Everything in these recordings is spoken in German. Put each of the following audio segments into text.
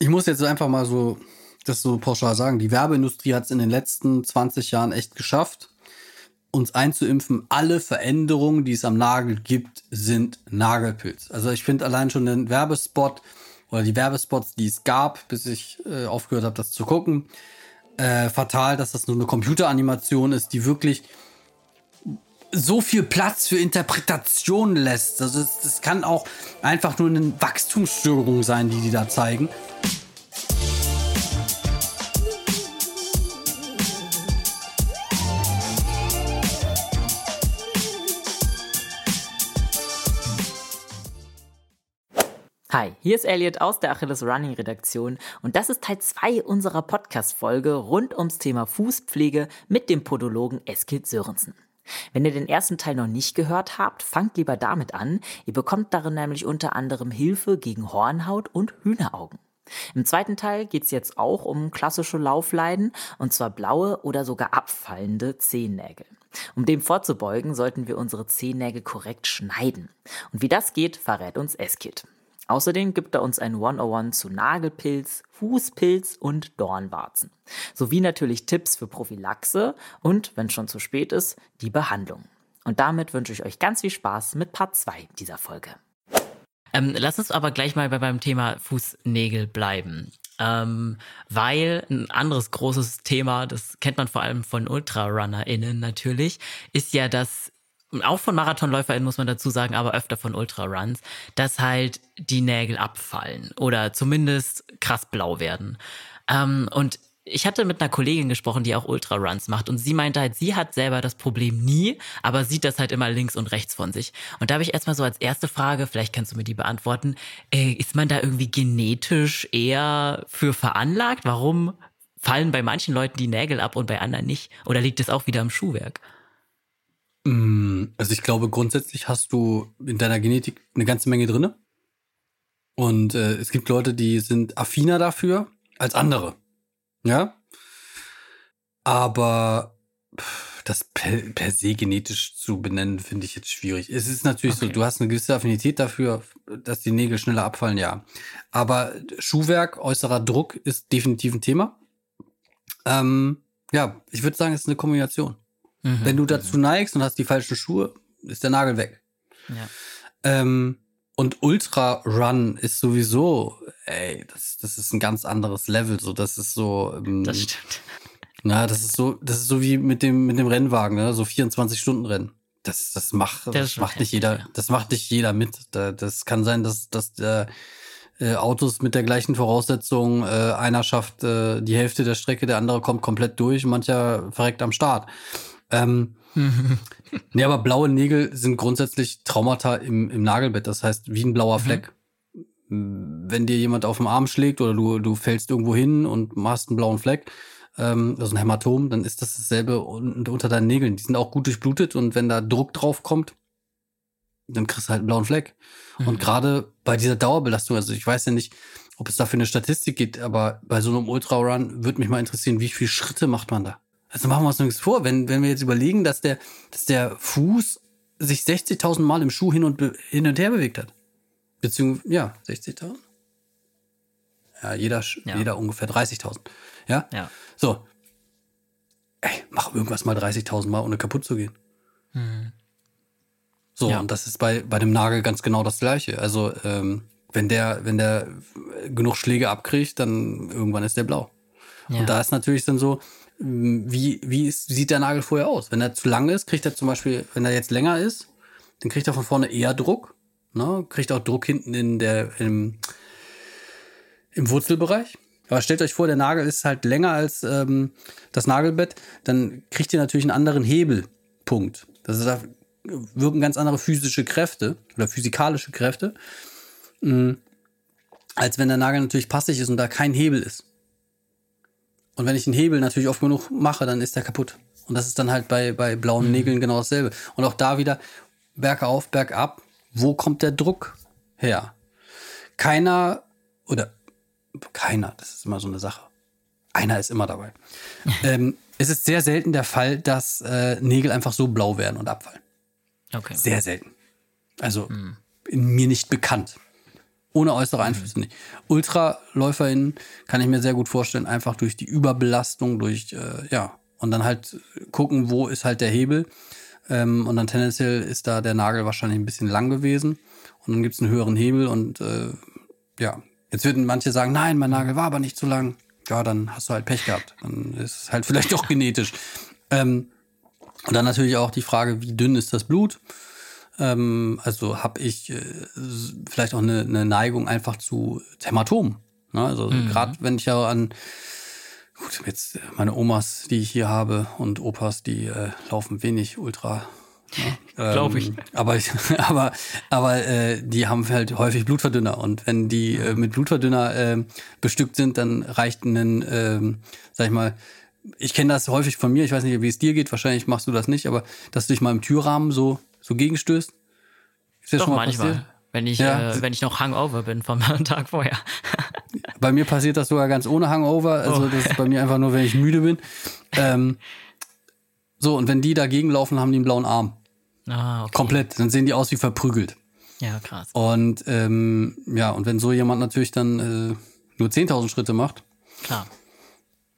ich muss jetzt einfach mal so das so pauschal sagen. Die Werbeindustrie hat es in den letzten 20 Jahren echt geschafft, uns einzuimpfen. Alle Veränderungen, die es am Nagel gibt, sind Nagelpilz. Also ich finde allein schon den Werbespot oder die Werbespots, die es gab, bis ich äh, aufgehört habe, das zu gucken, äh, fatal, dass das nur eine Computeranimation ist, die wirklich so viel Platz für Interpretation lässt. Also das kann auch einfach nur eine Wachstumsstörung sein, die die da zeigen. Hi, hier ist Elliot aus der Achilles Running Redaktion und das ist Teil 2 unserer Podcast-Folge rund ums Thema Fußpflege mit dem Podologen Eskil Sörensen. Wenn ihr den ersten Teil noch nicht gehört habt, fangt lieber damit an. Ihr bekommt darin nämlich unter anderem Hilfe gegen Hornhaut und Hühneraugen. Im zweiten Teil geht es jetzt auch um klassische Laufleiden, und zwar blaue oder sogar abfallende Zehennägel. Um dem vorzubeugen, sollten wir unsere Zehennägel korrekt schneiden. Und wie das geht, verrät uns Eskit. Außerdem gibt er uns ein 101 zu Nagelpilz, Fußpilz und Dornwarzen. Sowie natürlich Tipps für Prophylaxe und, wenn schon zu spät ist, die Behandlung. Und damit wünsche ich euch ganz viel Spaß mit Part 2 dieser Folge. Ähm, lass uns aber gleich mal bei beim Thema Fußnägel bleiben. Ähm, weil ein anderes großes Thema, das kennt man vor allem von UltrarunnerInnen natürlich, ist ja das auch von MarathonläuferInnen muss man dazu sagen, aber öfter von Ultraruns, dass halt die Nägel abfallen oder zumindest krass blau werden. Ähm, und ich hatte mit einer Kollegin gesprochen, die auch Ultraruns macht und sie meinte halt, sie hat selber das Problem nie, aber sieht das halt immer links und rechts von sich. Und da habe ich erstmal so als erste Frage, vielleicht kannst du mir die beantworten, äh, ist man da irgendwie genetisch eher für veranlagt? Warum fallen bei manchen Leuten die Nägel ab und bei anderen nicht? Oder liegt es auch wieder am Schuhwerk? Mm, also ich glaube, grundsätzlich hast du in deiner Genetik eine ganze Menge drinne. Und äh, es gibt Leute, die sind affiner dafür als andere. Ja. Aber das per, per se genetisch zu benennen, finde ich jetzt schwierig. Es ist natürlich okay. so, du hast eine gewisse Affinität dafür, dass die Nägel schneller abfallen, ja. Aber Schuhwerk, äußerer Druck ist definitiv ein Thema. Ähm, ja, ich würde sagen, es ist eine Kombination. Mhm. Wenn du dazu neigst und hast die falschen Schuhe, ist der Nagel weg. Ja. Ähm, und Ultra Run ist sowieso, ey, das, das ist ein ganz anderes Level. So, das ist so. Ähm, das stimmt. Na, das ist so, das ist so wie mit dem, mit dem Rennwagen, ne? so 24 Stunden Rennen. Das, das macht, das, das macht nicht jeder, ja. das macht nicht jeder mit. Das kann sein, dass, dass äh, äh, Autos mit der gleichen Voraussetzung, äh, einer schafft äh, die Hälfte der Strecke, der andere kommt komplett durch, mancher verreckt am Start. Ähm, nee, aber blaue Nägel sind grundsätzlich Traumata im, im Nagelbett. Das heißt, wie ein blauer mhm. Fleck. Wenn dir jemand auf den Arm schlägt oder du, du fällst irgendwo hin und machst einen blauen Fleck, ähm, also ein Hämatom, dann ist das dasselbe unter deinen Nägeln. Die sind auch gut durchblutet und wenn da Druck drauf kommt, dann kriegst du halt einen blauen Fleck. Mhm. Und gerade bei dieser Dauerbelastung, also ich weiß ja nicht, ob es dafür eine Statistik gibt, aber bei so einem Ultra-Run würde mich mal interessieren, wie viele Schritte macht man da? Also machen wir uns nichts vor, wenn, wenn wir jetzt überlegen, dass der, dass der Fuß sich 60.000 Mal im Schuh hin und, hin und her bewegt hat. Beziehungsweise, ja, 60.000? Ja, jeder, ja. jeder ungefähr 30.000. Ja? Ja. So. Ey, mach irgendwas mal 30.000 Mal, ohne kaputt zu gehen. Mhm. So, ja. und das ist bei, bei dem Nagel ganz genau das Gleiche. Also, ähm, wenn der, wenn der genug Schläge abkriegt, dann irgendwann ist der blau. Und da ist natürlich dann so, wie, wie, ist, sieht der Nagel vorher aus? Wenn er zu lang ist, kriegt er zum Beispiel, wenn er jetzt länger ist, dann kriegt er von vorne eher Druck. Ne? Kriegt auch Druck hinten in der, im, im Wurzelbereich. Aber stellt euch vor, der Nagel ist halt länger als ähm, das Nagelbett, dann kriegt ihr natürlich einen anderen Hebelpunkt. Das ist, da wirken ganz andere physische Kräfte oder physikalische Kräfte, mh, mm, als wenn der Nagel natürlich passig ist und da kein Hebel ist. Und wenn ich den Hebel natürlich oft genug mache, dann ist der kaputt. Und das ist dann halt bei, bei blauen mhm. Nägeln genau dasselbe. Und auch da wieder bergauf, bergab. Wo kommt der Druck her? Keiner oder keiner, das ist immer so eine Sache. Einer ist immer dabei. ähm, es ist sehr selten der Fall, dass äh, Nägel einfach so blau werden und abfallen. Okay. Sehr selten. Also mhm. mir nicht bekannt. Ohne äußere Einflüsse mhm. nicht. UltraläuferInnen kann ich mir sehr gut vorstellen, einfach durch die Überbelastung, durch, äh, ja, und dann halt gucken, wo ist halt der Hebel. Ähm, und dann tendenziell ist da der Nagel wahrscheinlich ein bisschen lang gewesen. Und dann gibt es einen höheren Hebel und äh, ja, jetzt würden manche sagen, nein, mein Nagel war aber nicht zu lang. Ja, dann hast du halt Pech gehabt. Dann ist es halt vielleicht doch genetisch. Ähm, und dann natürlich auch die Frage, wie dünn ist das Blut? Ähm, also habe ich äh, vielleicht auch eine, eine, Neigung einfach zu Hämatomen. Ne? Also mhm. gerade wenn ich ja an gut, jetzt meine Omas, die ich hier habe und Opas, die äh, laufen wenig Ultra. Ne? Glaube ich. Ähm, aber, aber, aber äh, die haben halt häufig Blutverdünner. Und wenn die äh, mit Blutverdünner äh, bestückt sind, dann reicht ein, äh, sag ich mal, ich kenne das häufig von mir, ich weiß nicht, wie es dir geht, wahrscheinlich machst du das nicht, aber dass du dich mal im Türrahmen so, so gegenstößt. Ist das Doch, schon mal manchmal. Passiert? Wenn ich, ja. äh, wenn ich noch Hangover bin vom Tag vorher. bei mir passiert das sogar ganz ohne Hangover. Also oh. das ist bei mir einfach nur, wenn ich müde bin. Ähm, so, und wenn die dagegen laufen, haben die einen blauen Arm. Ah, okay. Komplett. Dann sehen die aus wie verprügelt. Ja, krass. Und ähm, ja, und wenn so jemand natürlich dann äh, nur 10.000 Schritte macht. Klar.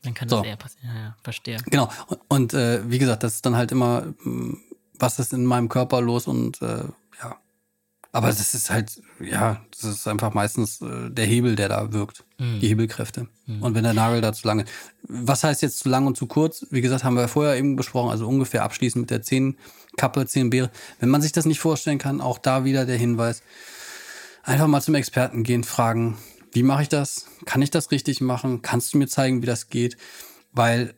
Dann kann das so. eher passieren. Ja, ja, verstehe. Genau. Und, und äh, wie gesagt, das ist dann halt immer, mm, was ist in meinem Körper los und äh, ja. Aber das ist halt, ja, das ist einfach meistens äh, der Hebel, der da wirkt. Mhm. Die Hebelkräfte. Mhm. Und wenn der Nagel da zu lange. Was heißt jetzt zu lang und zu kurz? Wie gesagt, haben wir vorher eben besprochen, also ungefähr abschließend mit der Zehenkappe, Zehenbeere. Wenn man sich das nicht vorstellen kann, auch da wieder der Hinweis. Einfach mal zum Experten gehen, fragen, wie mache ich das? Kann ich das richtig machen? Kannst du mir zeigen, wie das geht? Weil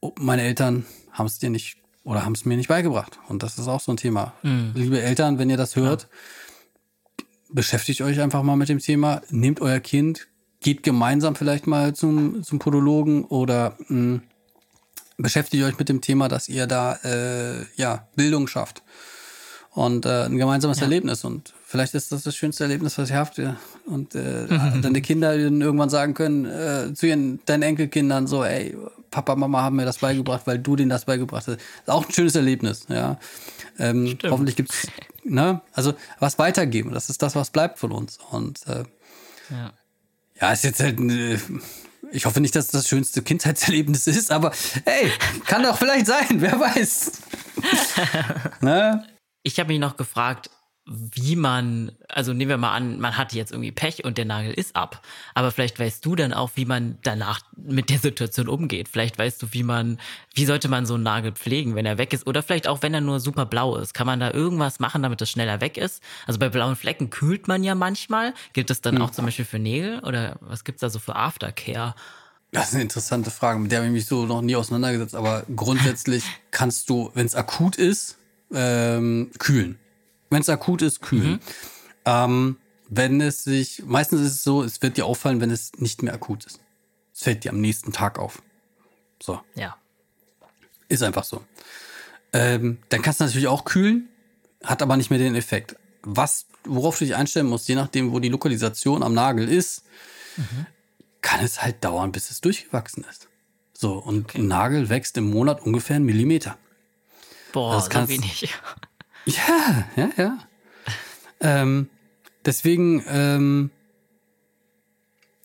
oh, meine Eltern haben es dir nicht oder haben es mir nicht beigebracht. Und das ist auch so ein Thema. Mhm. Liebe Eltern, wenn ihr das hört, ja. beschäftigt euch einfach mal mit dem Thema. Nehmt euer Kind, geht gemeinsam vielleicht mal zum, zum Podologen oder mh, hm, beschäftigt euch mit dem Thema, dass ihr da äh, ja Bildung schafft und äh, ein gemeinsames ja. Erlebnis. Und vielleicht ist das das schönste Erlebnis, was ihr habt. Und äh, deine Kinder irgendwann sagen können äh, zu ihren deinen Enkelkindern so, ey, Papa, Mama haben mir das beigebracht, weil du denen das beigebracht hast. Ist auch ein schönes Erlebnis, ja. Ähm, hoffentlich gibt's, ne, also was weitergeben. Das ist das, was bleibt von uns. Und äh, ja. ja, ist jetzt halt äh, ich hoffe nicht, dass das, das schönste Kindheitserlebnis ist, aber hey, kann doch vielleicht sein, wer weiß. ne? Ich habe mich noch gefragt, wie man, also nehmen wir mal an, man hat jetzt irgendwie Pech und der Nagel ist ab. Aber vielleicht weißt du dann auch, wie man danach mit der Situation umgeht. Vielleicht weißt du, wie man, wie sollte man so einen Nagel pflegen, wenn er weg ist? Oder vielleicht auch, wenn er nur super blau ist. Kann man da irgendwas machen, damit es schneller weg ist? Also bei blauen Flecken kühlt man ja manchmal. Gilt das dann hm. auch zum Beispiel für Nägel? Oder was gibt's da so für Aftercare? Das ist eine interessante Frage, mit der habe ich mich so noch nie auseinandergesetzt. Aber grundsätzlich kannst du, wenn es akut ist, ähm, kühlen. Wenn es akut ist, kühlen. Mhm. Ähm, wenn es sich, meistens ist es so, es wird dir auffallen, wenn es nicht mehr akut ist. Es fällt dir am nächsten Tag auf. So. Ja. Ist einfach so. Ähm, dann kannst du natürlich auch kühlen, hat aber nicht mehr den Effekt. Was, worauf du dich einstellen musst, je nachdem, wo die Lokalisation am Nagel ist, mhm. kann es halt dauern, bis es durchgewachsen ist. So, und okay. ein Nagel wächst im Monat ungefähr einen Millimeter. Boah, das so wenig. Ja, ja, ja. ähm, deswegen ähm,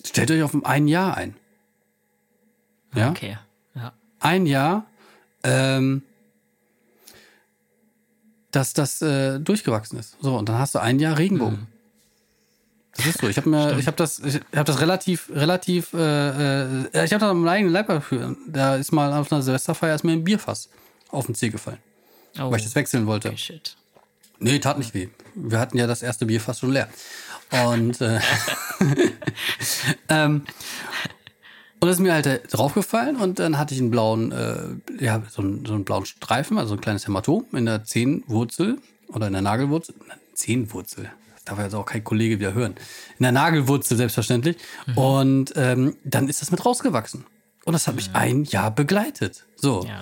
stellt euch auf ein Jahr ein. Ja. Okay. Ja. Ein Jahr, ähm, dass das äh, durchgewachsen ist. So und dann hast du ein Jahr Regenbogen. Mhm. Das ist so. Ich habe mir, ich habe das, ich habe das relativ, relativ, äh, äh, ich habe da meinen eigenen Leib dafür. Da ist mal auf einer Silvesterfeier ist mir ein Bierfass auf den Zeh gefallen. Oh. Weil ich das wechseln wollte. Okay, shit. Nee, tat nicht weh. Wir hatten ja das erste Bier fast schon leer. Und, äh, ähm, und das ist mir halt äh, draufgefallen und dann hatte ich einen blauen, äh, ja, so einen, so einen blauen Streifen, also ein kleines Hämatom in der Zehenwurzel oder in der Nagelwurzel. Zehenwurzel. Das darf jetzt auch kein Kollege wieder hören. In der Nagelwurzel selbstverständlich. Mhm. Und ähm, dann ist das mit rausgewachsen. Und das hat mich ein Jahr begleitet. So. Ja,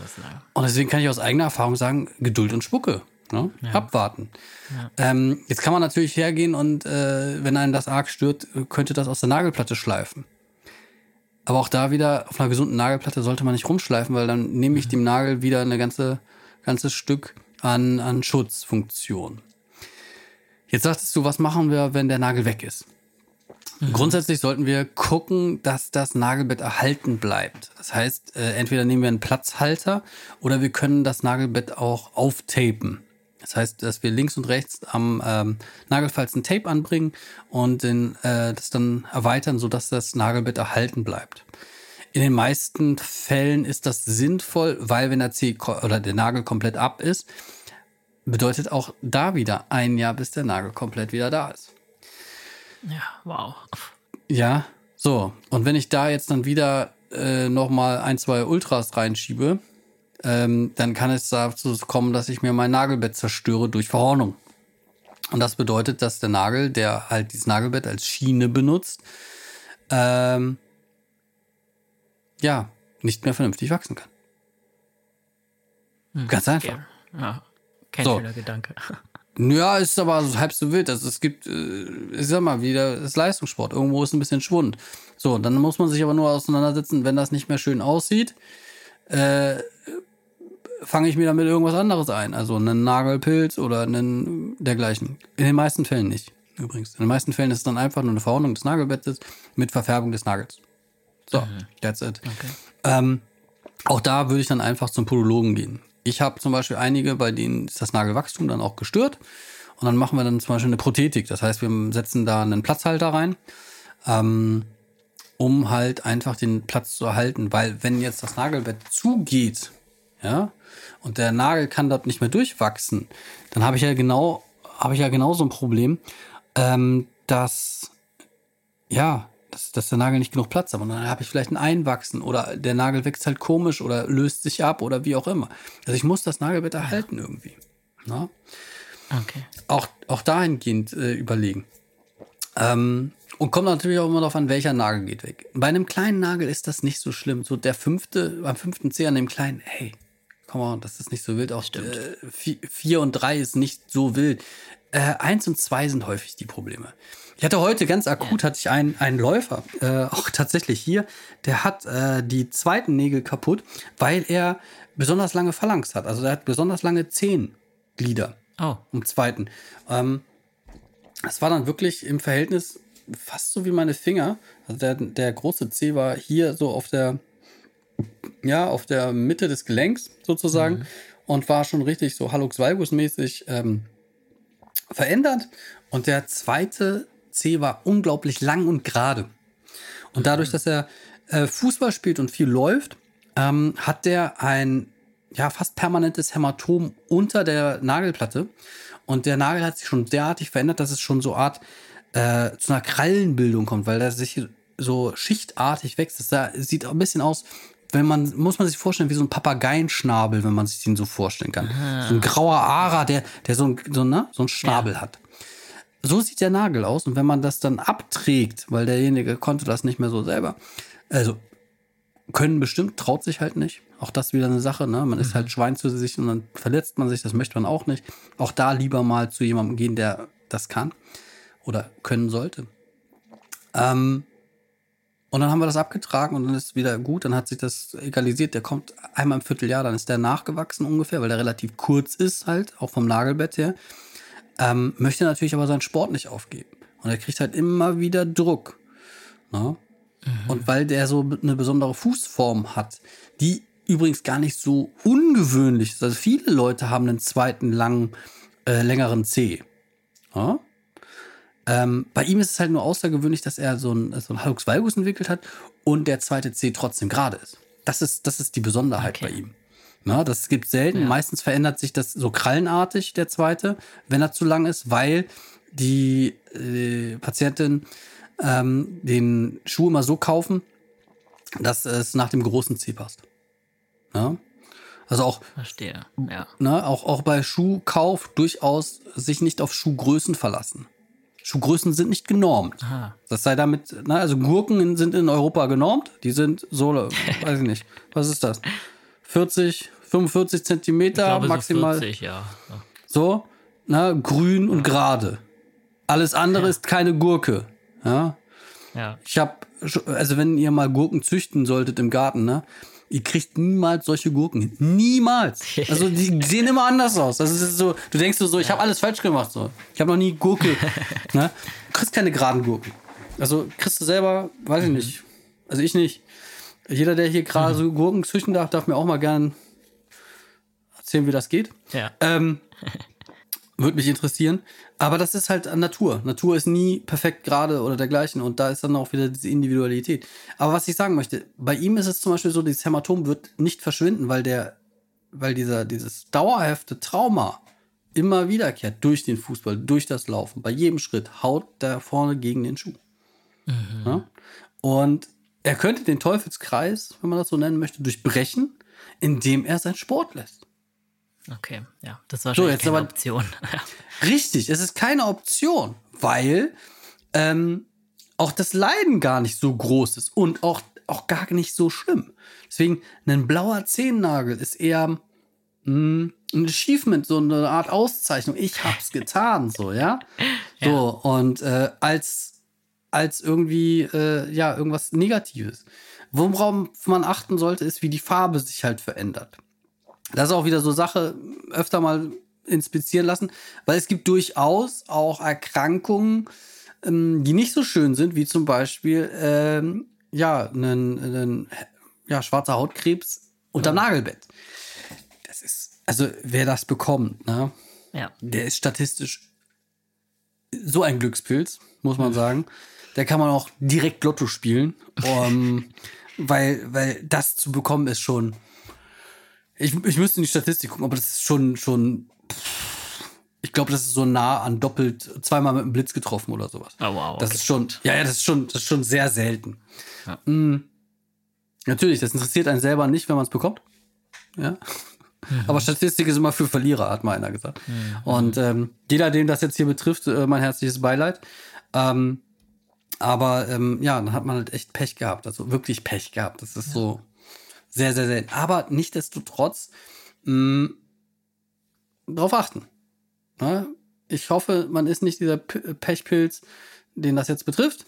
und deswegen kann ich aus eigener Erfahrung sagen, Geduld und Spucke. Ne? Ja. Abwarten. Ja. Ähm, jetzt kann man natürlich hergehen und äh, wenn einen das arg stört, könnte das aus der Nagelplatte schleifen. Aber auch da wieder auf einer gesunden Nagelplatte sollte man nicht rumschleifen, weil dann nehme ich dem Nagel wieder eine ganze ganzes Stück an, an Schutzfunktion. Jetzt sagtest du, was machen wir, wenn der Nagel weg ist? Mhm. Grundsätzlich sollten wir gucken, dass das Nagelbett erhalten bleibt. Das heißt, äh, entweder nehmen wir einen Platzhalter oder wir können das Nagelbett auch auftapen. Das heißt, dass wir links und rechts am ähm, Nagelfalz ein Tape anbringen und den, äh, das dann erweitern, sodass das Nagelbett erhalten bleibt. In den meisten Fällen ist das sinnvoll, weil wenn der C oder der Nagel komplett ab ist, bedeutet auch da wieder ein Jahr, bis der Nagel komplett wieder da ist. Ja, wow. Ja, so. Und wenn ich da jetzt dann wieder äh, nochmal ein, zwei Ultras reinschiebe, ähm, dann kann es dazu kommen, dass ich mir mein Nagelbett zerstöre durch Verhornung. Und das bedeutet, dass der Nagel, der halt dieses Nagelbett als Schiene benutzt, ähm, ja, nicht mehr vernünftig wachsen kann. Hm, Ganz einfach. Ja, ja. kein so. schöner Gedanke. Ja, ist aber halb so wild. Also es gibt, äh, ich sag mal, wieder das Leistungssport. Irgendwo ist ein bisschen Schwund. So, dann muss man sich aber nur auseinandersetzen, wenn das nicht mehr schön aussieht, äh, fange ich mir damit irgendwas anderes ein. Also einen Nagelpilz oder einen dergleichen. In den meisten Fällen nicht, übrigens. In den meisten Fällen ist es dann einfach nur eine Verordnung des Nagelbettes mit Verfärbung des Nagels. So, mhm. that's it. Okay. Ähm, auch da würde ich dann einfach zum Podologen gehen. Ich habe zum Beispiel einige, bei denen ist das Nagelwachstum dann auch gestört. Und dann machen wir dann zum Beispiel eine Prothetik. Das heißt, wir setzen da einen Platzhalter rein, ähm, um halt einfach den Platz zu erhalten. Weil wenn jetzt das Nagelbett zugeht, ja, und der Nagel kann dort nicht mehr durchwachsen, dann habe ich ja genau, habe ich ja genau so ein Problem, ähm, dass ja, dass, dass der Nagel nicht genug Platz hat. Und dann habe ich vielleicht ein Einwachsen oder der Nagel wächst halt komisch oder löst sich ab oder wie auch immer. Also ich muss das Nagelbett erhalten irgendwie. Na? Ne? Okay. Auch, auch dahingehend äh, überlegen. Ähm, und kommt natürlich auch immer darauf an, welcher Nagel geht weg. Bei einem kleinen Nagel ist das nicht so schlimm. So der fünfte, beim fünften C an dem kleinen, hey, komm mal, das ist nicht so wild. Auch äh, vier, vier und drei ist nicht so wild. Äh, eins und zwei sind häufig die Probleme. Ich hatte heute ganz akut hatte ich einen, einen Läufer, äh, auch tatsächlich hier, der hat äh, die zweiten Nägel kaputt, weil er besonders lange Phalanx hat. Also er hat besonders lange Zehenglieder. Oh. Im zweiten. Ähm, es war dann wirklich im Verhältnis fast so wie meine Finger. Also der, der große C war hier so auf der, ja, auf der Mitte des Gelenks sozusagen mhm. und war schon richtig so Hallux Valgus mäßig ähm, verändert. Und der zweite C war unglaublich lang und gerade. Und dadurch, dass er äh, Fußball spielt und viel läuft, ähm, hat der ein ja fast permanentes Hämatom unter der Nagelplatte. Und der Nagel hat sich schon derartig verändert, dass es schon so Art äh, zu einer Krallenbildung kommt, weil der sich so schichtartig wächst. Das da, sieht ein bisschen aus, wenn man, muss man sich vorstellen, wie so ein Papageienschnabel, wenn man sich den so vorstellen kann. Aha. So ein grauer Ara, der, der so ein, so, ne, so ein Schnabel ja. hat so sieht der Nagel aus. Und wenn man das dann abträgt, weil derjenige konnte das nicht mehr so selber, also können bestimmt, traut sich halt nicht. Auch das wieder eine Sache, ne? Man ist halt mhm. Schwein zu sich und dann verletzt man sich, das möchte man auch nicht. Auch da lieber mal zu jemandem gehen, der das kann oder können sollte. Ähm, und dann haben wir das abgetragen und dann ist es wieder gut. Dann hat sich das egalisiert. Der kommt einmal im Vierteljahr, dann ist der nachgewachsen ungefähr, weil der relativ kurz ist halt, auch vom Nagelbett her. Ähm, möchte natürlich aber seinen Sport nicht aufgeben. Und er kriegt halt immer wieder Druck. Ne? Mhm. Und weil der so eine besondere Fußform hat, die übrigens gar nicht so ungewöhnlich ist. Also viele Leute haben einen zweiten langen, äh, längeren C. Ja? Ähm, bei ihm ist es halt nur außergewöhnlich, dass er so ein, so ein Hallux valgus entwickelt hat und der zweite C trotzdem gerade ist. Das ist, das ist die Besonderheit okay. bei ihm. Na, das gibt selten. Ja. Meistens verändert sich das so krallenartig, der zweite, wenn er zu lang ist, weil die äh, Patientin ähm, den Schuh immer so kaufen, dass es nach dem großen C passt. Ja? Also auch, Verstehe. Ja. Ne, auch, auch bei Schuhkauf durchaus sich nicht auf Schuhgrößen verlassen. Schuhgrößen sind nicht genormt. Aha. Das sei damit, ne, also Gurken sind in Europa genormt. Die sind so, weiß ich nicht. Was ist das? 40, 45 Zentimeter glaube, maximal. So, 40, ja. so na, grün und gerade. Alles andere ja. ist keine Gurke. Ja. ja. Ich habe, also wenn ihr mal Gurken züchten solltet im Garten, ne, ihr kriegt niemals solche Gurken hin. Niemals. Also die sehen immer anders aus. Das ist so, du denkst so, ich habe alles falsch gemacht. So. Ich habe noch nie Gurke. ne? Du kriegst keine geraden Gurken. Also kriegst du selber, weiß ich mhm. nicht. Also ich nicht. Jeder, der hier gerade mhm. so Gurken züchten darf, darf mir auch mal gern erzählen, wie das geht. Ja. Ähm, würde mich interessieren. Aber das ist halt Natur. Natur ist nie perfekt gerade oder dergleichen. Und da ist dann auch wieder diese Individualität. Aber was ich sagen möchte, bei ihm ist es zum Beispiel so, dieses Hämatom wird nicht verschwinden, weil der, weil dieser, dieses dauerhafte Trauma immer wiederkehrt durch den Fußball, durch das Laufen. Bei jedem Schritt haut der vorne gegen den Schuh. Mhm. Ja? Und er könnte den Teufelskreis, wenn man das so nennen möchte, durchbrechen, indem er seinen Sport lässt. Okay, ja, das war schon so, keine aber, Option. richtig, es ist keine Option, weil ähm, auch das Leiden gar nicht so groß ist und auch, auch gar nicht so schlimm. Deswegen, ein blauer Zehennagel ist eher mh, hm, ein Achievement, so eine Art Auszeichnung. Ich hab's getan, so, ja. So, ja. und äh, als, als irgendwie, äh, ja, irgendwas Negatives. Worauf man achten sollte, ist, wie die Farbe sich halt verändert. Das ist auch wieder so Sache, öfter mal inspizieren lassen, weil es gibt durchaus auch Erkrankungen, ähm, die nicht so schön sind, wie zum Beispiel ähm, ja, einen, einen ja, schwarzer Hautkrebs unterm ja. Nagelbett. Das ist, also wer das bekommt, ne, ja. der ist statistisch so ein Glückspilz, muss man sagen. Da kann man auch direkt Lotto spielen, um, weil, weil das zu bekommen ist schon ich, ich müsste in die Statistik gucken, aber das ist schon, schon. Ich glaube, das ist so nah an doppelt, zweimal mit einem Blitz getroffen oder sowas. Oh, wow. Das okay. ist schon, ja, ja, das ist schon, das ist schon sehr selten. Ja. Mhm. Natürlich, das interessiert einen selber nicht, wenn man es bekommt. Ja. Mhm. Aber Statistik ist immer für Verlierer, hat mal einer gesagt. Mhm. Und ähm, jeder, den das jetzt hier betrifft, äh, mein herzliches Beileid. Ähm, aber ähm, ja, dann hat man halt echt Pech gehabt. Also wirklich Pech gehabt. Das ist ja. so. Sehr, sehr selten. Aber nichtdestotrotz mh, drauf achten. Ne? Ich hoffe, man ist nicht dieser Pechpilz, den das jetzt betrifft.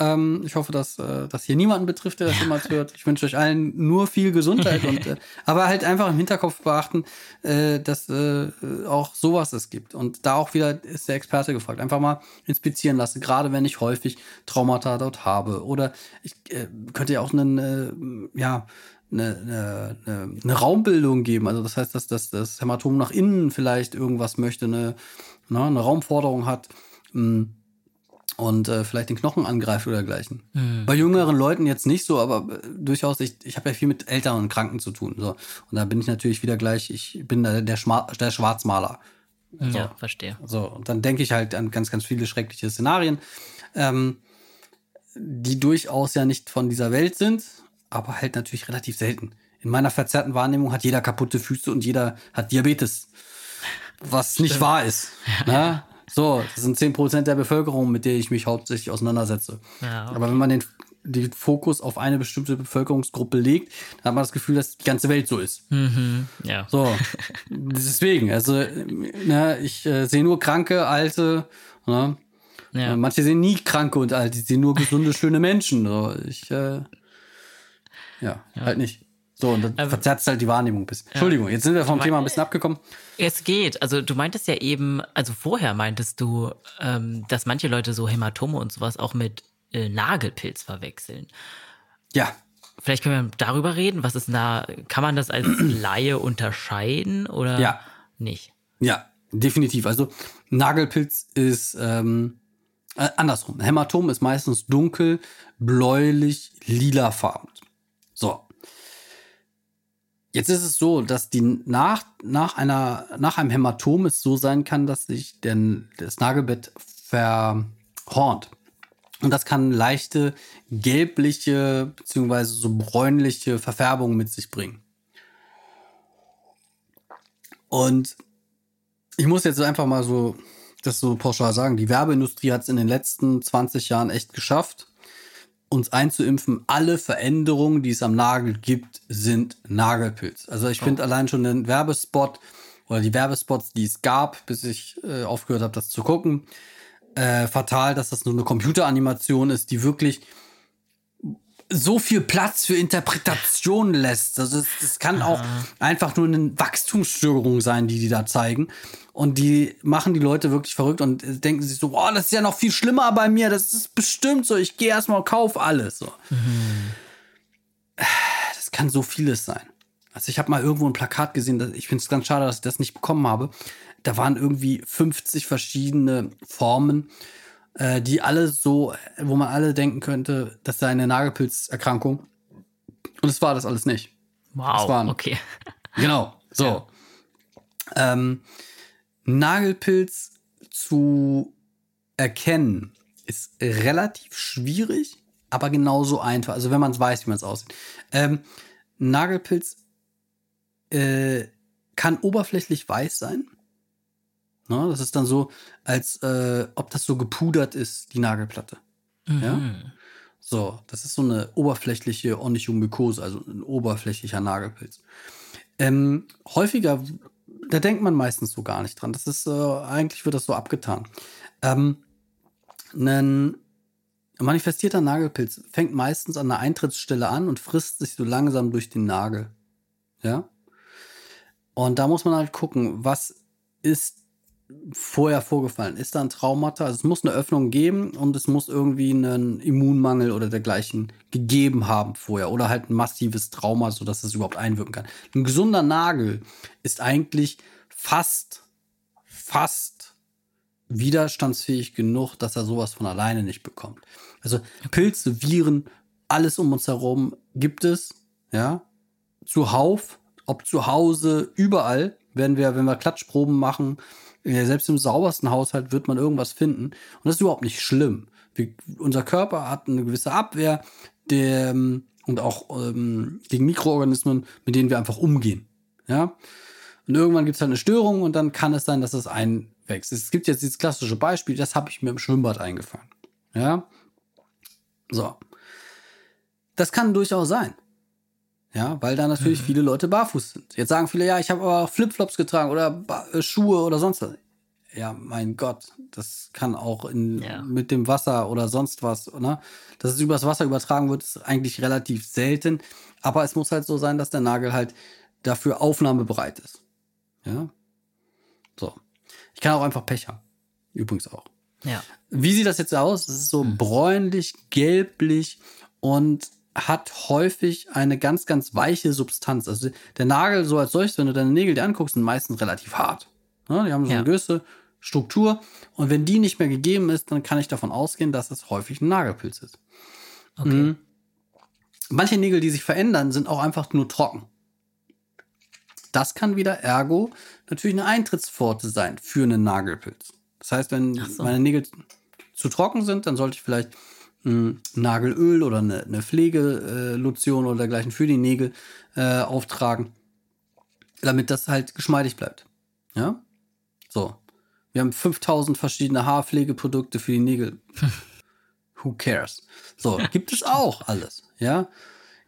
Ähm, ich hoffe, dass äh, das hier niemanden betrifft, der das jemals hört. Ich wünsche euch allen nur viel Gesundheit und äh, aber halt einfach im Hinterkopf beachten, äh, dass äh, auch sowas es gibt. Und da auch wieder ist der Experte gefragt. Einfach mal inspizieren lassen, gerade wenn ich häufig Traumata dort habe. Oder ich äh, könnte ja auch einen, äh, ja, eine, eine, eine Raumbildung geben. Also das heißt, dass, dass das Hämatom nach innen vielleicht irgendwas möchte, eine, ne, eine Raumforderung hat mm, und äh, vielleicht den Knochen angreift oder dergleichen. Mhm. Bei jüngeren Leuten jetzt nicht so, aber äh, durchaus, ich, ich habe ja viel mit Eltern und Kranken zu tun. So. Und da bin ich natürlich wieder gleich, ich bin der, der, Schma der Schwarzmaler. So. Ja, verstehe. So, und dann denke ich halt an ganz, ganz viele schreckliche Szenarien, ähm, die durchaus ja nicht von dieser Welt sind, aber halt natürlich relativ selten. In meiner verzerrten Wahrnehmung hat jeder kaputte Füße und jeder hat Diabetes. Was Stimmt. nicht wahr ist. Ne? So, das sind 10% der Bevölkerung, mit der ich mich hauptsächlich auseinandersetze. Ja, okay. Aber wenn man den, den Fokus auf eine bestimmte Bevölkerungsgruppe legt, dann hat man das Gefühl, dass die ganze Welt so ist. Mhm, ja. So, deswegen, also ne, ich äh, sehe nur kranke, alte, ne? ja. manche sehen nie kranke und alte, die sehen nur gesunde, schöne Menschen. So, ich äh, ja, ja. halt nicht. So, und dann also, verzerrt es halt die Wahrnehmung ein bisschen. Entschuldigung, jetzt sind wir vom Thema ein bisschen abgekommen. Es geht. Also du meintest ja eben, also vorher meintest du, ähm, dass manche Leute so Hämatome und sowas auch mit äh, Nagelpilz verwechseln. Ja. Vielleicht können wir darüber reden. Was ist da, kann man das als Laie unterscheiden oder ja. nicht? Ja, definitiv. Also Nagelpilz ist ähm, äh, andersrum. Hämatom ist meistens dunkel, bläulich, lilafarben. Jetzt ist es so, dass die nach, nach, einer, nach einem Hämatom es so sein kann, dass sich denn das Nagelbett verhornt. Und das kann leichte gelbliche bzw. so bräunliche Verfärbungen mit sich bringen. Und ich muss jetzt einfach mal so das so pauschal sagen, die Werbeindustrie hat es in den letzten 20 Jahren echt geschafft, uns einzuimpfen, alle Veränderungen, die es am Nagel gibt, sind Nagelpilz. Also ich oh. finde allein schon den Werbespot oder die Werbespots, die es gab, bis ich äh, aufgehört habe, das zu gucken, äh, fatal, dass das nur eine Computeranimation ist, die wirklich so viel Platz für Interpretation lässt. Also das, das kann auch einfach nur eine Wachstumsstörung sein, die die da zeigen. Und die machen die Leute wirklich verrückt und denken sich so, oh, das ist ja noch viel schlimmer bei mir. Das ist bestimmt so. Ich gehe erstmal und kauf alles. So. Mhm. Das kann so vieles sein. Also ich habe mal irgendwo ein Plakat gesehen. Ich finde es ganz schade, dass ich das nicht bekommen habe. Da waren irgendwie 50 verschiedene Formen äh, die alle so, wo man alle denken könnte, das sei eine Nagelpilzerkrankung. Und es war das alles nicht. Wow, waren, okay. Genau, so. Ja. Ähm, Nagelpilz zu erkennen ist relativ schwierig, aber genauso einfach. Also wenn man es weiß, wie man es aussieht. Ähm, Nagelpilz äh, kann oberflächlich weiß sein. Ne? Das ist dann so, als äh, ob das so gepudert ist, die Nagelplatte. Mhm. Ja? So, das ist so eine oberflächliche Onychomykose, also ein oberflächlicher Nagelpilz. Ähm, häufiger, da denkt man meistens so gar nicht dran. Das ist, äh, eigentlich wird das so abgetan. Ähm, ein manifestierter Nagelpilz fängt meistens an der Eintrittsstelle an und frisst sich so langsam durch den Nagel. Ja? Und da muss man halt gucken, was ist vorher vorgefallen? Ist da ein Traumata? Also es muss eine Öffnung geben und es muss irgendwie einen Immunmangel oder dergleichen gegeben haben vorher oder halt ein massives Trauma, sodass es überhaupt einwirken kann. Ein gesunder Nagel ist eigentlich fast, fast widerstandsfähig genug, dass er sowas von alleine nicht bekommt. Also Pilze, Viren, alles um uns herum gibt es, ja, zuhauf, ob zu Hause, überall werden wir, wenn wir Klatschproben machen, selbst im saubersten Haushalt wird man irgendwas finden. Und das ist überhaupt nicht schlimm. Wir, unser Körper hat eine gewisse Abwehr der, und auch ähm, gegen Mikroorganismen, mit denen wir einfach umgehen. Ja. Und irgendwann gibt es halt eine Störung und dann kann es sein, dass es einwächst. Es gibt jetzt dieses klassische Beispiel, das habe ich mir im Schwimmbad eingefangen. Ja. So. Das kann durchaus sein. Ja, weil da natürlich mhm. viele Leute barfuß sind. Jetzt sagen viele, ja, ich habe aber Flipflops getragen oder ba äh, Schuhe oder sonst was. Ja, mein Gott, das kann auch in, ja. mit dem Wasser oder sonst was, ne? Dass es übers Wasser übertragen wird, ist eigentlich relativ selten. Aber es muss halt so sein, dass der Nagel halt dafür aufnahmebereit ist. Ja. So. Ich kann auch einfach Pech haben. Übrigens auch. Ja. Wie sieht das jetzt aus? Es ist so hm. bräunlich, gelblich und hat häufig eine ganz, ganz weiche Substanz. Also der Nagel so als solches, wenn du deine Nägel dir anguckst, sind meistens relativ hart. Ja, die haben so ja. eine gewisse Struktur. Und wenn die nicht mehr gegeben ist, dann kann ich davon ausgehen, dass es häufig ein Nagelpilz ist. Okay. Mhm. Manche Nägel, die sich verändern, sind auch einfach nur trocken. Das kann wieder ergo natürlich eine Eintrittspforte sein für einen Nagelpilz. Das heißt, wenn so. meine Nägel zu trocken sind, dann sollte ich vielleicht Nagelöl oder eine, eine Pflegelotion oder dergleichen für die Nägel äh, auftragen, damit das halt geschmeidig bleibt. Ja? So. Wir haben 5000 verschiedene Haarpflegeprodukte für die Nägel. Who cares? So, gibt es auch alles. Ja?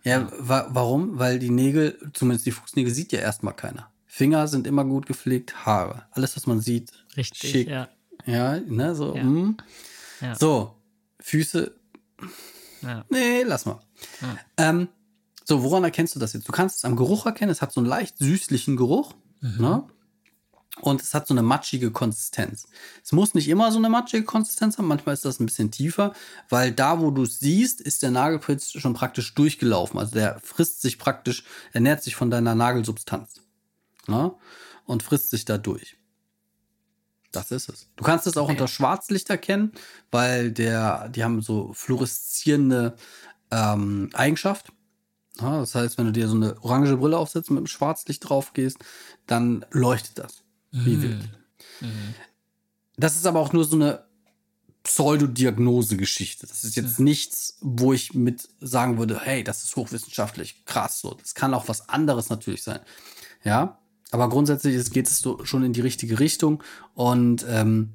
Ja, wa warum? Weil die Nägel, zumindest die Fußnägel, sieht ja erstmal keiner. Finger sind immer gut gepflegt, Haare. Alles, was man sieht, Richtig, schick. Ja, ja ne, so. Ja. Mm. Ja. So, Füße ja. Nee, lass mal. Ja. Ähm, so, woran erkennst du das jetzt? Du kannst es am Geruch erkennen. Es hat so einen leicht süßlichen Geruch. Mhm. Ne? Und es hat so eine matschige Konsistenz. Es muss nicht immer so eine matschige Konsistenz haben. Manchmal ist das ein bisschen tiefer, weil da, wo du es siehst, ist der Nagelpilz schon praktisch durchgelaufen. Also der frisst sich praktisch, ernährt sich von deiner Nagelsubstanz. Ne? Und frisst sich da durch. Das ist es. Du kannst es auch okay. unter Schwarzlicht erkennen, weil der, die haben so fluoreszierende ähm, Eigenschaft. Ja, das heißt, wenn du dir so eine orange Brille aufsetzt und mit dem Schwarzlicht drauf gehst, dann leuchtet das wie mhm. wild. Mhm. Das ist aber auch nur so eine Pseudodiagnose-Geschichte. Das ist jetzt mhm. nichts, wo ich mit sagen würde, hey, das ist hochwissenschaftlich krass. So, das kann auch was anderes natürlich sein. Ja, aber grundsätzlich geht es so schon in die richtige Richtung und ähm,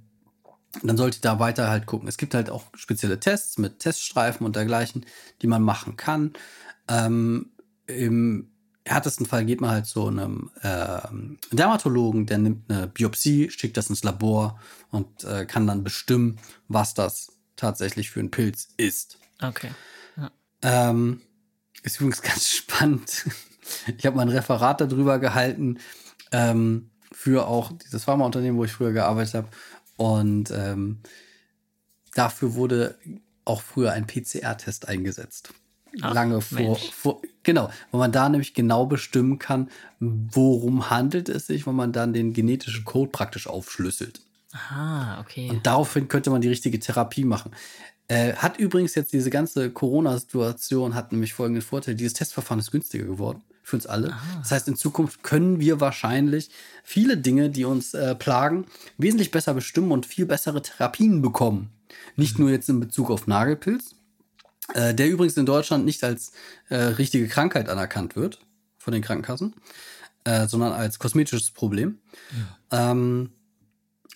dann sollte ich da weiter halt gucken. Es gibt halt auch spezielle Tests mit Teststreifen und dergleichen, die man machen kann. Ähm, Im härtesten Fall geht man halt zu einem äh, Dermatologen, der nimmt eine Biopsie, schickt das ins Labor und äh, kann dann bestimmen, was das tatsächlich für ein Pilz ist. Okay. Ähm, ist übrigens ganz spannend. Ich habe mal ein Referat darüber gehalten ähm, für auch dieses Pharmaunternehmen, wo ich früher gearbeitet habe. Und ähm, dafür wurde auch früher ein PCR-Test eingesetzt. Ach, Lange vor, vor, genau, wo man da nämlich genau bestimmen kann, worum handelt es sich, wenn man dann den genetischen Code praktisch aufschlüsselt. Ah, okay. Und daraufhin könnte man die richtige Therapie machen. Äh, hat übrigens jetzt diese ganze Corona-Situation hat nämlich folgenden Vorteil: Dieses Testverfahren ist günstiger geworden für uns alle. Ah. Das heißt, in Zukunft können wir wahrscheinlich viele Dinge, die uns äh, plagen, wesentlich besser bestimmen und viel bessere Therapien bekommen. Nicht mhm. nur jetzt in Bezug auf Nagelpilz, äh, der übrigens in Deutschland nicht als äh, richtige Krankheit anerkannt wird von den Krankenkassen, äh, sondern als kosmetisches Problem. Ja, ähm,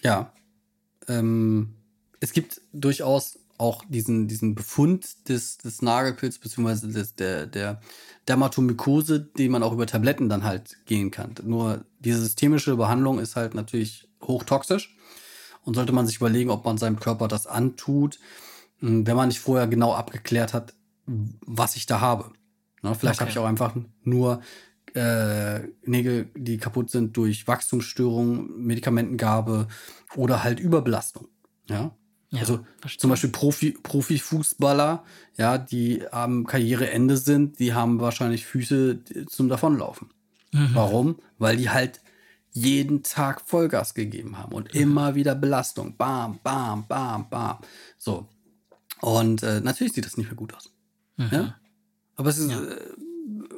ja ähm, es gibt durchaus auch diesen, diesen Befund des, des Nagelpilz, beziehungsweise des, der, der Dermatomykose, die man auch über Tabletten dann halt gehen kann. Nur diese systemische Behandlung ist halt natürlich hochtoxisch und sollte man sich überlegen, ob man seinem Körper das antut, hm, wenn man nicht vorher genau abgeklärt hat, was ich da habe. Ne, vielleicht okay. habe ich auch einfach nur äh, Nägel, die kaputt sind durch Wachstumsstörungen, Medikamentengabe oder halt Überbelastung. Ja. Ja, also verstehe. zum Beispiel Profi, Profifußballer, ja, die am Karriereende sind, die haben wahrscheinlich Füße zum Davonlaufen. Mhm. Warum? Weil die halt jeden Tag Vollgas gegeben haben und mhm. immer wieder Belastung. Bam, bam, bam, bam. So. Und äh, natürlich sieht das nicht mehr gut aus. Mhm. Ja? Aber es ist, ja. äh,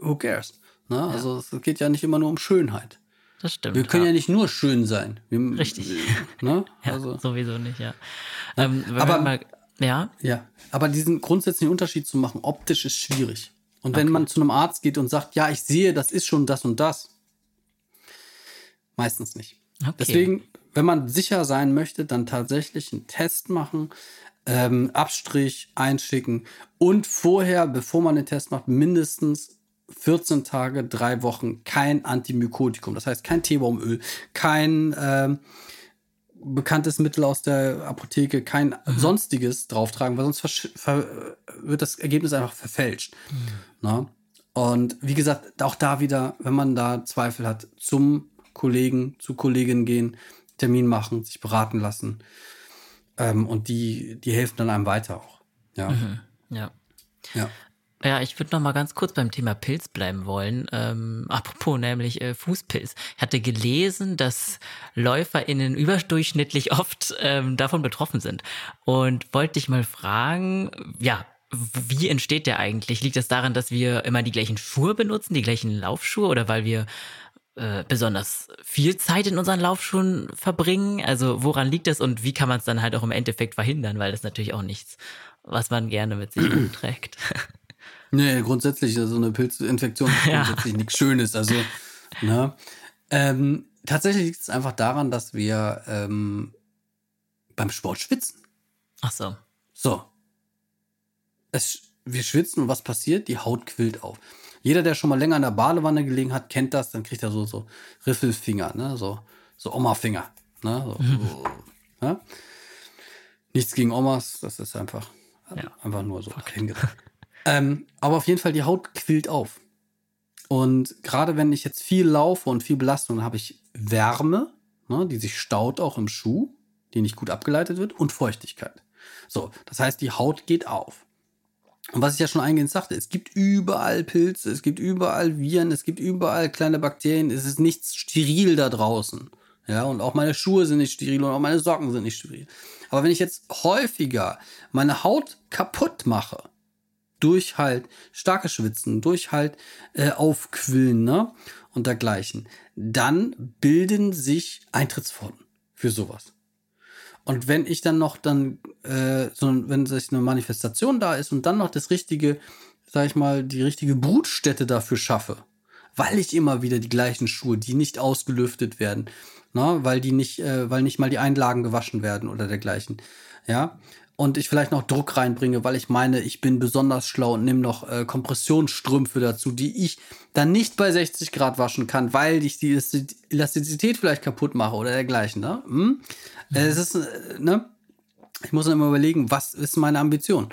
who cares? Ne? Also es geht ja nicht immer nur um Schönheit. Das stimmt. Wir können ja, ja nicht nur schön sein. Wir, Richtig. Ne? ja, also. sowieso nicht, ja. Ähm, aber, mal, ja. Ja, aber diesen grundsätzlichen Unterschied zu machen, optisch ist schwierig. Und wenn okay. man zu einem Arzt geht und sagt, ja, ich sehe, das ist schon das und das, meistens nicht. Okay. Deswegen, wenn man sicher sein möchte, dann tatsächlich einen Test machen, ähm, Abstrich einschicken und vorher, bevor man den Test macht, mindestens 14 Tage, drei Wochen kein Antimykotikum. Das heißt kein Teebaumöl, kein ähm, bekanntes Mittel aus der Apotheke, kein mhm. sonstiges drauftragen, weil sonst wird das Ergebnis einfach verfälscht. Mhm. Und wie gesagt, auch da wieder, wenn man da Zweifel hat, zum Kollegen, zu Kolleginnen gehen, Termin machen, sich beraten lassen. Ähm, und die, die helfen dann einem weiter auch. Ja. Mhm. Ja. Ja. Ja, ich würde noch mal ganz kurz beim Thema Pilz bleiben wollen. Ähm, apropos nämlich äh, Fußpilz. Ich hatte gelesen, dass LäuferInnen überdurchschnittlich oft ähm, davon betroffen sind. Und wollte dich mal fragen, ja, wie entsteht der eigentlich? Liegt das daran, dass wir immer die gleichen Schuhe benutzen, die gleichen Laufschuhe oder weil wir äh, besonders viel Zeit in unseren Laufschuhen verbringen? Also woran liegt das und wie kann man es dann halt auch im Endeffekt verhindern? Weil das natürlich auch nichts, was man gerne mit sich trägt. Nee, grundsätzlich, so also eine Pilzinfektion ist ja. grundsätzlich nichts Schönes. Also, ne? Ähm, tatsächlich liegt es einfach daran, dass wir ähm, beim Sport schwitzen. Ach so. So. Es, wir schwitzen und was passiert? Die Haut quillt auf. Jeder, der schon mal länger in der Badewanne gelegen hat, kennt das. Dann kriegt er so, so Riffelfinger, ne? so, so Oma-Finger. Ne? So, so, ne? Nichts gegen Omas, das ist einfach, ja. einfach nur so hingedacht. Ähm, aber auf jeden Fall, die Haut quillt auf. Und gerade wenn ich jetzt viel laufe und viel Belastung, dann habe ich Wärme, ne, die sich staut auch im Schuh, die nicht gut abgeleitet wird, und Feuchtigkeit. So, das heißt, die Haut geht auf. Und was ich ja schon eingehend sagte, es gibt überall Pilze, es gibt überall Viren, es gibt überall kleine Bakterien, es ist nichts steril da draußen. Ja, und auch meine Schuhe sind nicht steril und auch meine Socken sind nicht steril. Aber wenn ich jetzt häufiger meine Haut kaputt mache, durch halt starke Schwitzen, durch halt äh, Aufquillen ne? und dergleichen, dann bilden sich Eintrittspforten für sowas. Und wenn ich dann noch dann, äh, so, wenn sich eine Manifestation da ist und dann noch das richtige, sag ich mal, die richtige Brutstätte dafür schaffe, weil ich immer wieder die gleichen Schuhe, die nicht ausgelüftet werden, ne, weil die nicht, äh, weil nicht mal die Einlagen gewaschen werden oder dergleichen, ja, und ich vielleicht noch Druck reinbringe, weil ich meine, ich bin besonders schlau und nehme noch äh, Kompressionsstrümpfe dazu, die ich dann nicht bei 60 Grad waschen kann, weil ich die Elastizität vielleicht kaputt mache oder dergleichen. Ne? Hm? Mhm. Es ist, äh, ne? Ich muss dann immer überlegen, was ist meine Ambition?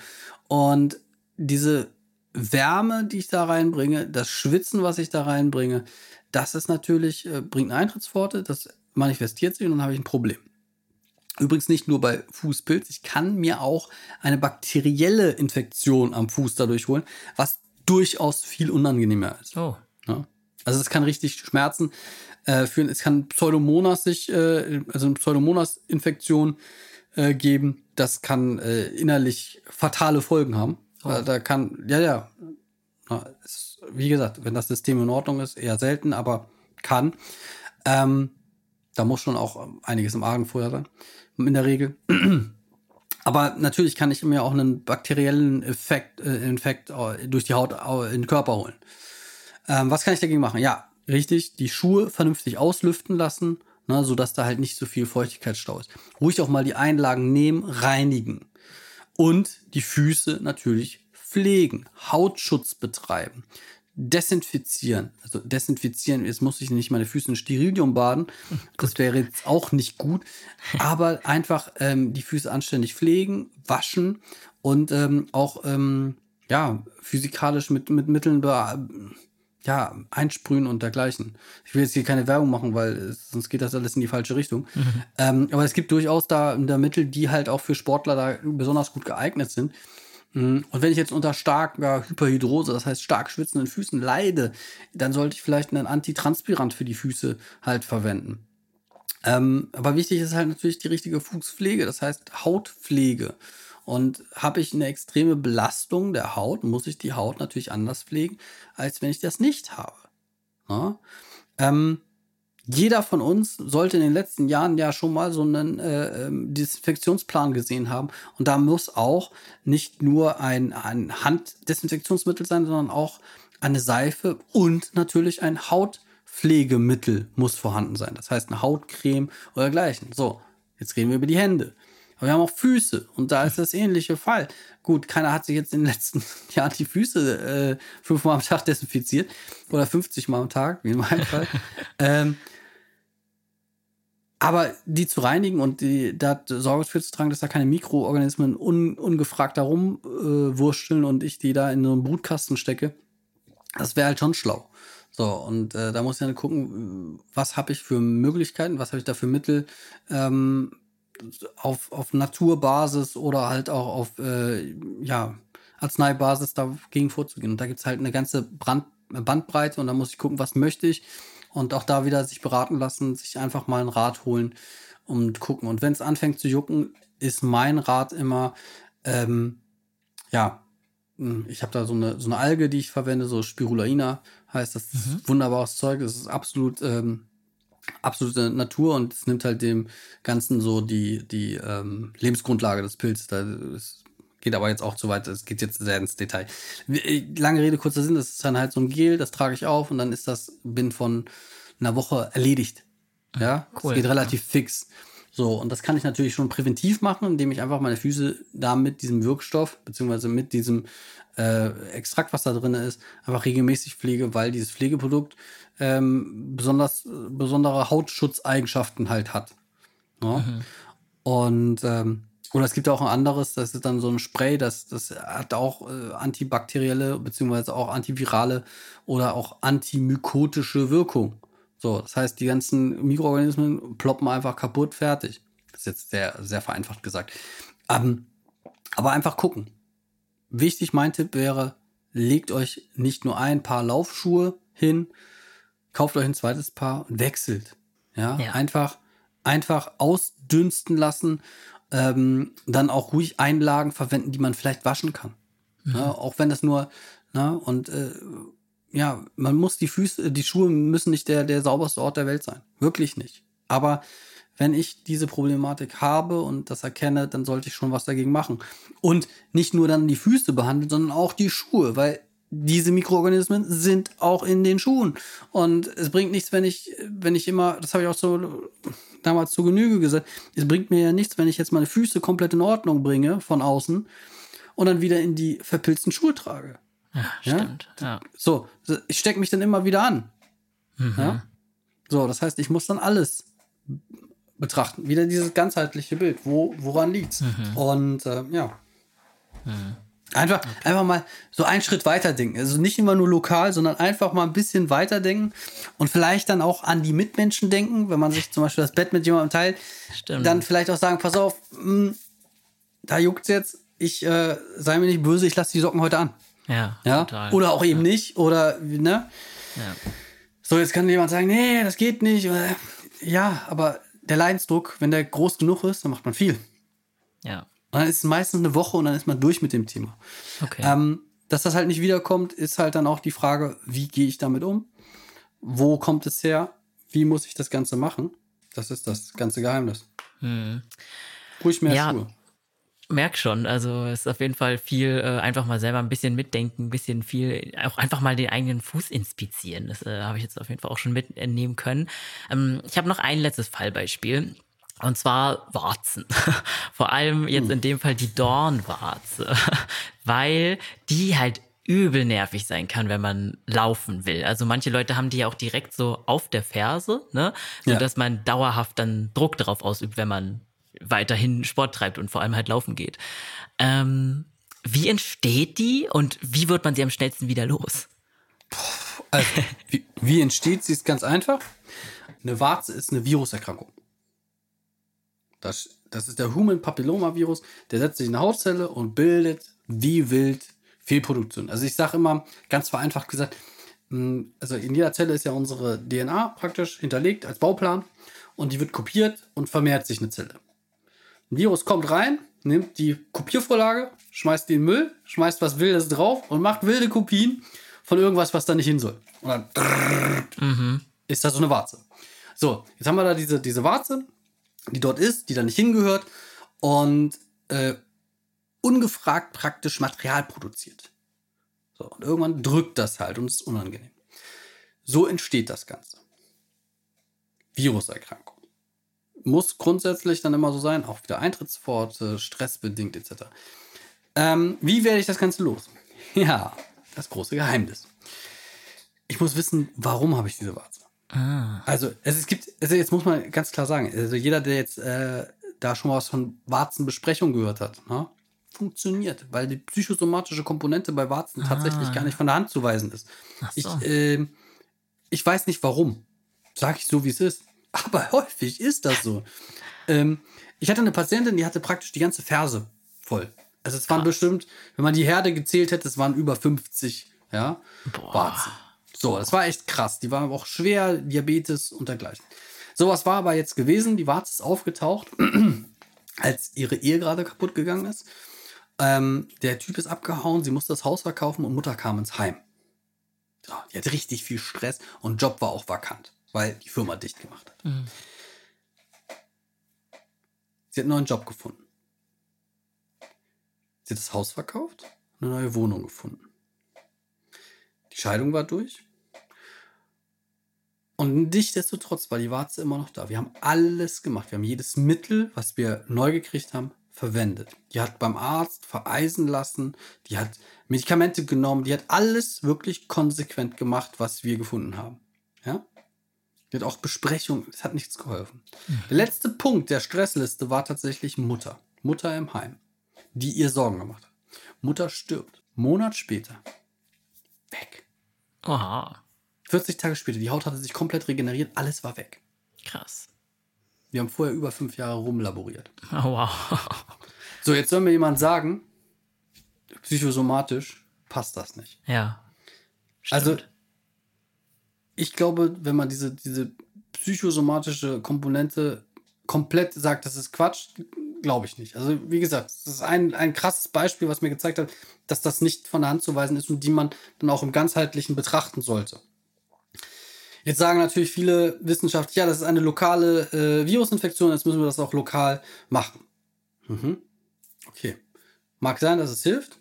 Und diese Wärme, die ich da reinbringe, das Schwitzen, was ich da reinbringe, das ist natürlich, äh, bringt eine Eintrittspforte, das manifestiert sich und dann habe ich ein Problem. Übrigens nicht nur bei Fußpilz, ich kann mir auch eine bakterielle Infektion am Fuß dadurch holen, was durchaus viel unangenehmer ist. Oh. Ja? Also es kann richtig Schmerzen äh, führen. Es kann Pseudomonas sich, äh, also eine Pseudomonas-Infektion äh, geben. Das kann äh, innerlich fatale Folgen haben. Oh. Da kann, ja, ja. Ist, wie gesagt, wenn das System in Ordnung ist, eher selten, aber kann. Ähm, da muss schon auch einiges im Argen vorher sein in der Regel. Aber natürlich kann ich mir auch einen bakteriellen Effekt, äh, Infekt durch die Haut in den Körper holen. Ähm, was kann ich dagegen machen? Ja, richtig, die Schuhe vernünftig auslüften lassen, ne, sodass da halt nicht so viel Feuchtigkeitsstau ist. Ruhig auch mal die Einlagen nehmen, reinigen. Und die Füße natürlich pflegen, Hautschutz betreiben desinfizieren. Also desinfizieren, jetzt muss ich nicht meine Füße in Sterilium baden. Das wäre jetzt auch nicht gut. Aber einfach ähm, die Füße anständig pflegen, waschen und ähm, auch ähm, ja, physikalisch mit, mit Mitteln ja, einsprühen und dergleichen. Ich will jetzt hier keine Werbung machen, weil sonst geht das alles in die falsche Richtung. Mhm. Ähm, aber es gibt durchaus da, da Mittel, die halt auch für Sportler da besonders gut geeignet sind. Mhm. Und wenn ich jetzt unter starker Hyperhidrose, das heißt stark schwitzenden Füßen leide, dann sollte ich vielleicht einen Antitranspirant für die Füße halt verwenden. Ähm, aber wichtig ist halt natürlich die richtige Fußpflege, das heißt Hautpflege. Und habe ich eine extreme Belastung der Haut, muss ich die Haut natürlich anders pflegen, als wenn ich das nicht habe. Ja? Ähm, jeder von uns sollte in den letzten Jahren ja schon mal so einen äh, ähm, Desinfektionsplan gesehen haben. Und da muss auch nicht nur ein, ein Handdesinfektionsmittel sein, sondern auch eine Seife und natürlich ein Hautpflegemittel muss vorhanden sein. Das heißt eine Hautcreme oder dergleichen. So, jetzt reden wir über die Hände. Aber wir haben auch Füße und da ist das ähnliche Fall. Gut, keiner hat sich jetzt in den letzten Jahren die Füße äh, fünfmal am Tag desinfiziert oder 50 Mal am Tag, wie in meinem Fall. ähm, aber die zu reinigen und die, da Sorge für zu tragen, dass da keine Mikroorganismen un, ungefragt darum äh, wursteln und ich die da in so einen Brutkasten stecke, das wäre halt schon schlau. So, und äh, da muss ich dann gucken, was habe ich für Möglichkeiten, was habe ich da für Mittel ähm, auf, auf Naturbasis oder halt auch auf äh, ja, Arzneibasis dagegen vorzugehen. Und da gibt es halt eine ganze Brand, Bandbreite und da muss ich gucken, was möchte ich und auch da wieder sich beraten lassen, sich einfach mal einen Rat holen und gucken. Und wenn es anfängt zu jucken, ist mein Rat immer, ähm, ja, hm, ich habe da so eine, so eine Alge, die ich verwende, so Spirulina heißt das. Mhm. wunderbares Zeug. Das ist absolut, ähm, absolute Natur und es nimmt halt dem Ganzen so die, die ähm, Lebensgrundlage des Pilzes. Da ist, geht aber jetzt auch zu weit, es geht jetzt sehr ins Detail. Äh, lange Rede, kurzer Sinn, das ist dann halt so ein Gel, das trage ich auf und dann ist das bin von einer Woche erledigt. Ja, cool. Es geht relativ fix. So, und das kann ich natürlich schon präventiv machen, indem ich einfach meine Füße da mit diesem Wirkstoff, beziehungsweise mit diesem äh, Extrakt, was da drin ist, einfach regelmäßig pflege, weil dieses Pflegeprodukt ähm, besonders besondere Hautschutzeigenschaften halt hat. Ja? Mhm. Und ähm, oder es gibt auch ein anderes, das ist dann so ein Spray, das, das hat auch äh, antibakterielle beziehungsweise auch antivirale oder auch antimykotische Wirkung. So, das heißt, die ganzen Mikroorganismen ploppen einfach kaputt, fertig. Das ist jetzt sehr, sehr vereinfacht gesagt. Ähm, aber einfach gucken. Wichtig, mein Tipp wäre, legt euch nicht nur ein paar Laufschuhe hin, kauft euch ein zweites Paar und wechselt. Ja, ja. einfach, einfach ausdünsten lassen ähm, dann auch ruhig Einlagen verwenden, die man vielleicht waschen kann. Mhm. Ja, auch wenn das nur, na, und äh, ja, man muss die Füße, die Schuhe müssen nicht der, der sauberste Ort der Welt sein. Wirklich nicht. Aber wenn ich diese Problematik habe und das erkenne, dann sollte ich schon was dagegen machen. Und nicht nur dann die Füße behandeln, sondern auch die Schuhe, weil diese Mikroorganismen sind auch in den Schuhen. Und es bringt nichts, wenn ich, wenn ich immer, das habe ich auch so damals zu Genüge gesagt, es bringt mir ja nichts, wenn ich jetzt meine Füße komplett in Ordnung bringe von außen und dann wieder in die verpilzten Schuhe trage. Ja, ja? stimmt. Ja. So, ich stecke mich dann immer wieder an. Mhm. Ja? So, das heißt, ich muss dann alles betrachten. Wieder dieses ganzheitliche Bild. Wo, woran liegt's? Mhm. Und äh, ja. Mhm. Einfach, okay. einfach mal so einen Schritt weiter denken. Also nicht immer nur lokal, sondern einfach mal ein bisschen weiter denken und vielleicht dann auch an die Mitmenschen denken, wenn man sich zum Beispiel das Bett mit jemandem teilt. Stimmt. Dann vielleicht auch sagen, pass auf, mh, hm, da juckt's jetzt, ich äh, sei mir nicht böse, ich lasse die Socken heute an. Ja, ja? Total. Oder auch eben ja. nicht. Oder, ne? Ja. So, jetzt kann jemand sagen, nee, das geht nicht. Ja, aber der Leidensdruck, wenn der groß genug ist, dann macht man viel. Ja. Und dann ist es meistens eine Woche und dann ist man durch mit dem Thema. Okay. Ähm, dass das halt nicht wiederkommt, ist halt dann auch die Frage, wie gehe ich damit um? Wo kommt es her? Wie muss ich das Ganze machen? Das ist das ganze Geheimnis. Hm. Ruhig mehr ja. Schuhe. Merk schon, also es ist auf jeden Fall viel äh, einfach mal selber ein bisschen mitdenken, ein bisschen viel, auch einfach mal den eigenen Fuß inspizieren. Das äh, habe ich jetzt auf jeden Fall auch schon mitnehmen können. Ähm, ich habe noch ein letztes Fallbeispiel. Und zwar Warzen. Vor allem jetzt hm. in dem Fall die Dornwarze. Weil die halt übel nervig sein kann, wenn man laufen will. Also manche Leute haben die ja auch direkt so auf der Ferse, ne? So ja. dass man dauerhaft dann Druck darauf ausübt, wenn man weiterhin Sport treibt und vor allem halt laufen geht. Ähm, wie entsteht die und wie wird man sie am schnellsten wieder los? Also, wie, wie entsteht sie? Ist ganz einfach. Eine Warze ist eine Viruserkrankung. Das, das ist der Human Papillomavirus. Der setzt sich in eine Hautzelle und bildet wie wild Fehlproduktion. Also ich sage immer, ganz vereinfacht gesagt, hm, also in jeder Zelle ist ja unsere DNA praktisch hinterlegt als Bauplan und die wird kopiert und vermehrt sich eine Zelle. Ein Virus kommt rein, nimmt die Kopiervorlage, schmeißt den Müll, schmeißt was Wildes drauf und macht wilde Kopien von irgendwas, was da nicht hin soll. Und dann mhm. ist das so eine Warze. So, jetzt haben wir da diese, diese Warze, die dort ist, die da nicht hingehört und äh, ungefragt praktisch Material produziert. So, und irgendwann drückt das halt und ist unangenehm. So entsteht das Ganze. Viruserkrankung muss grundsätzlich dann immer so sein, auch wieder Eintrittspforte, stressbedingt etc. Ähm, wie werde ich das Ganze los? Ja, das große Geheimnis. Ich muss wissen, warum habe ich diese Warze? Ah. Also, es, es gibt, also jetzt muss man ganz klar sagen, also jeder, der jetzt äh, da schon mal was von Warzenbesprechung gehört hat, ne, funktioniert, weil die psychosomatische Komponente bei Warzen ah. tatsächlich gar nicht von der Hand zu weisen ist. So. Ich, äh, ich weiß nicht warum. Sag ich so, wie es ist. Aber häufig ist das so. ähm, ich hatte eine Patientin, die hatte praktisch die ganze Ferse voll. Also es waren Krass. bestimmt, wenn man die Herde gezählt hätte, es waren über 50, ja, Boah. Warzen. So, das war echt krass. Die war auch schwer, Diabetes und dergleichen. Sowas war aber jetzt gewesen. Die Warze ist aufgetaucht, als ihre Ehe gerade kaputt gegangen ist. Ähm, der Typ ist abgehauen, sie musste das Haus verkaufen und Mutter kam ins Heim. So, die hat richtig viel Stress und Job war auch vakant weil die Firma dicht gemacht hat. Mhm. Sie hat einen neuen Job gefunden. Sie hat das Haus verkauft und eine neue Wohnung gefunden. Die Scheidung war durch. Und nichtsdestotrotz war die Warze immer noch da. Wir haben alles gemacht. Wir haben jedes Mittel, was wir neu gekriegt haben, verwendet. Die hat beim Arzt vereisen lassen, die hat Medikamente genommen, die hat alles wirklich konsequent gemacht, was wir gefunden haben. Ja? Die hat auch Besprechungen, es hat nichts geholfen. Mhm. Der letzte Punkt der Stressliste war tatsächlich Mutter. Mutter im Heim, die ihr Sorgen gemacht hat. Mutter stirbt. Monat später. Weg. Aha. 40 Tage später, die Haut hatte sich komplett regeneriert, alles war weg. Krass. Wir haben vorher über fünf Jahre rumlaboriert. Oh, wow. So, jetzt soll mir jemand sagen, psychosomatisch passt das nicht. Ja. Also, stimmt. Also, ich glaube, wenn man diese, diese psychosomatische Komponente komplett sagt, das ist Quatsch, glaube ich nicht. Also, wie gesagt, das ist ein, ein krasses Beispiel, was mir gezeigt hat, dass das nicht von der Hand zu weisen ist und die man dann auch im ganzheitlichen betrachten sollte. Jetzt sagen natürlich viele Wissenschaftler, ja, das ist eine lokale äh, Virusinfektion, jetzt müssen wir das auch lokal machen. Mhm. Okay. Mag sein, dass es hilft.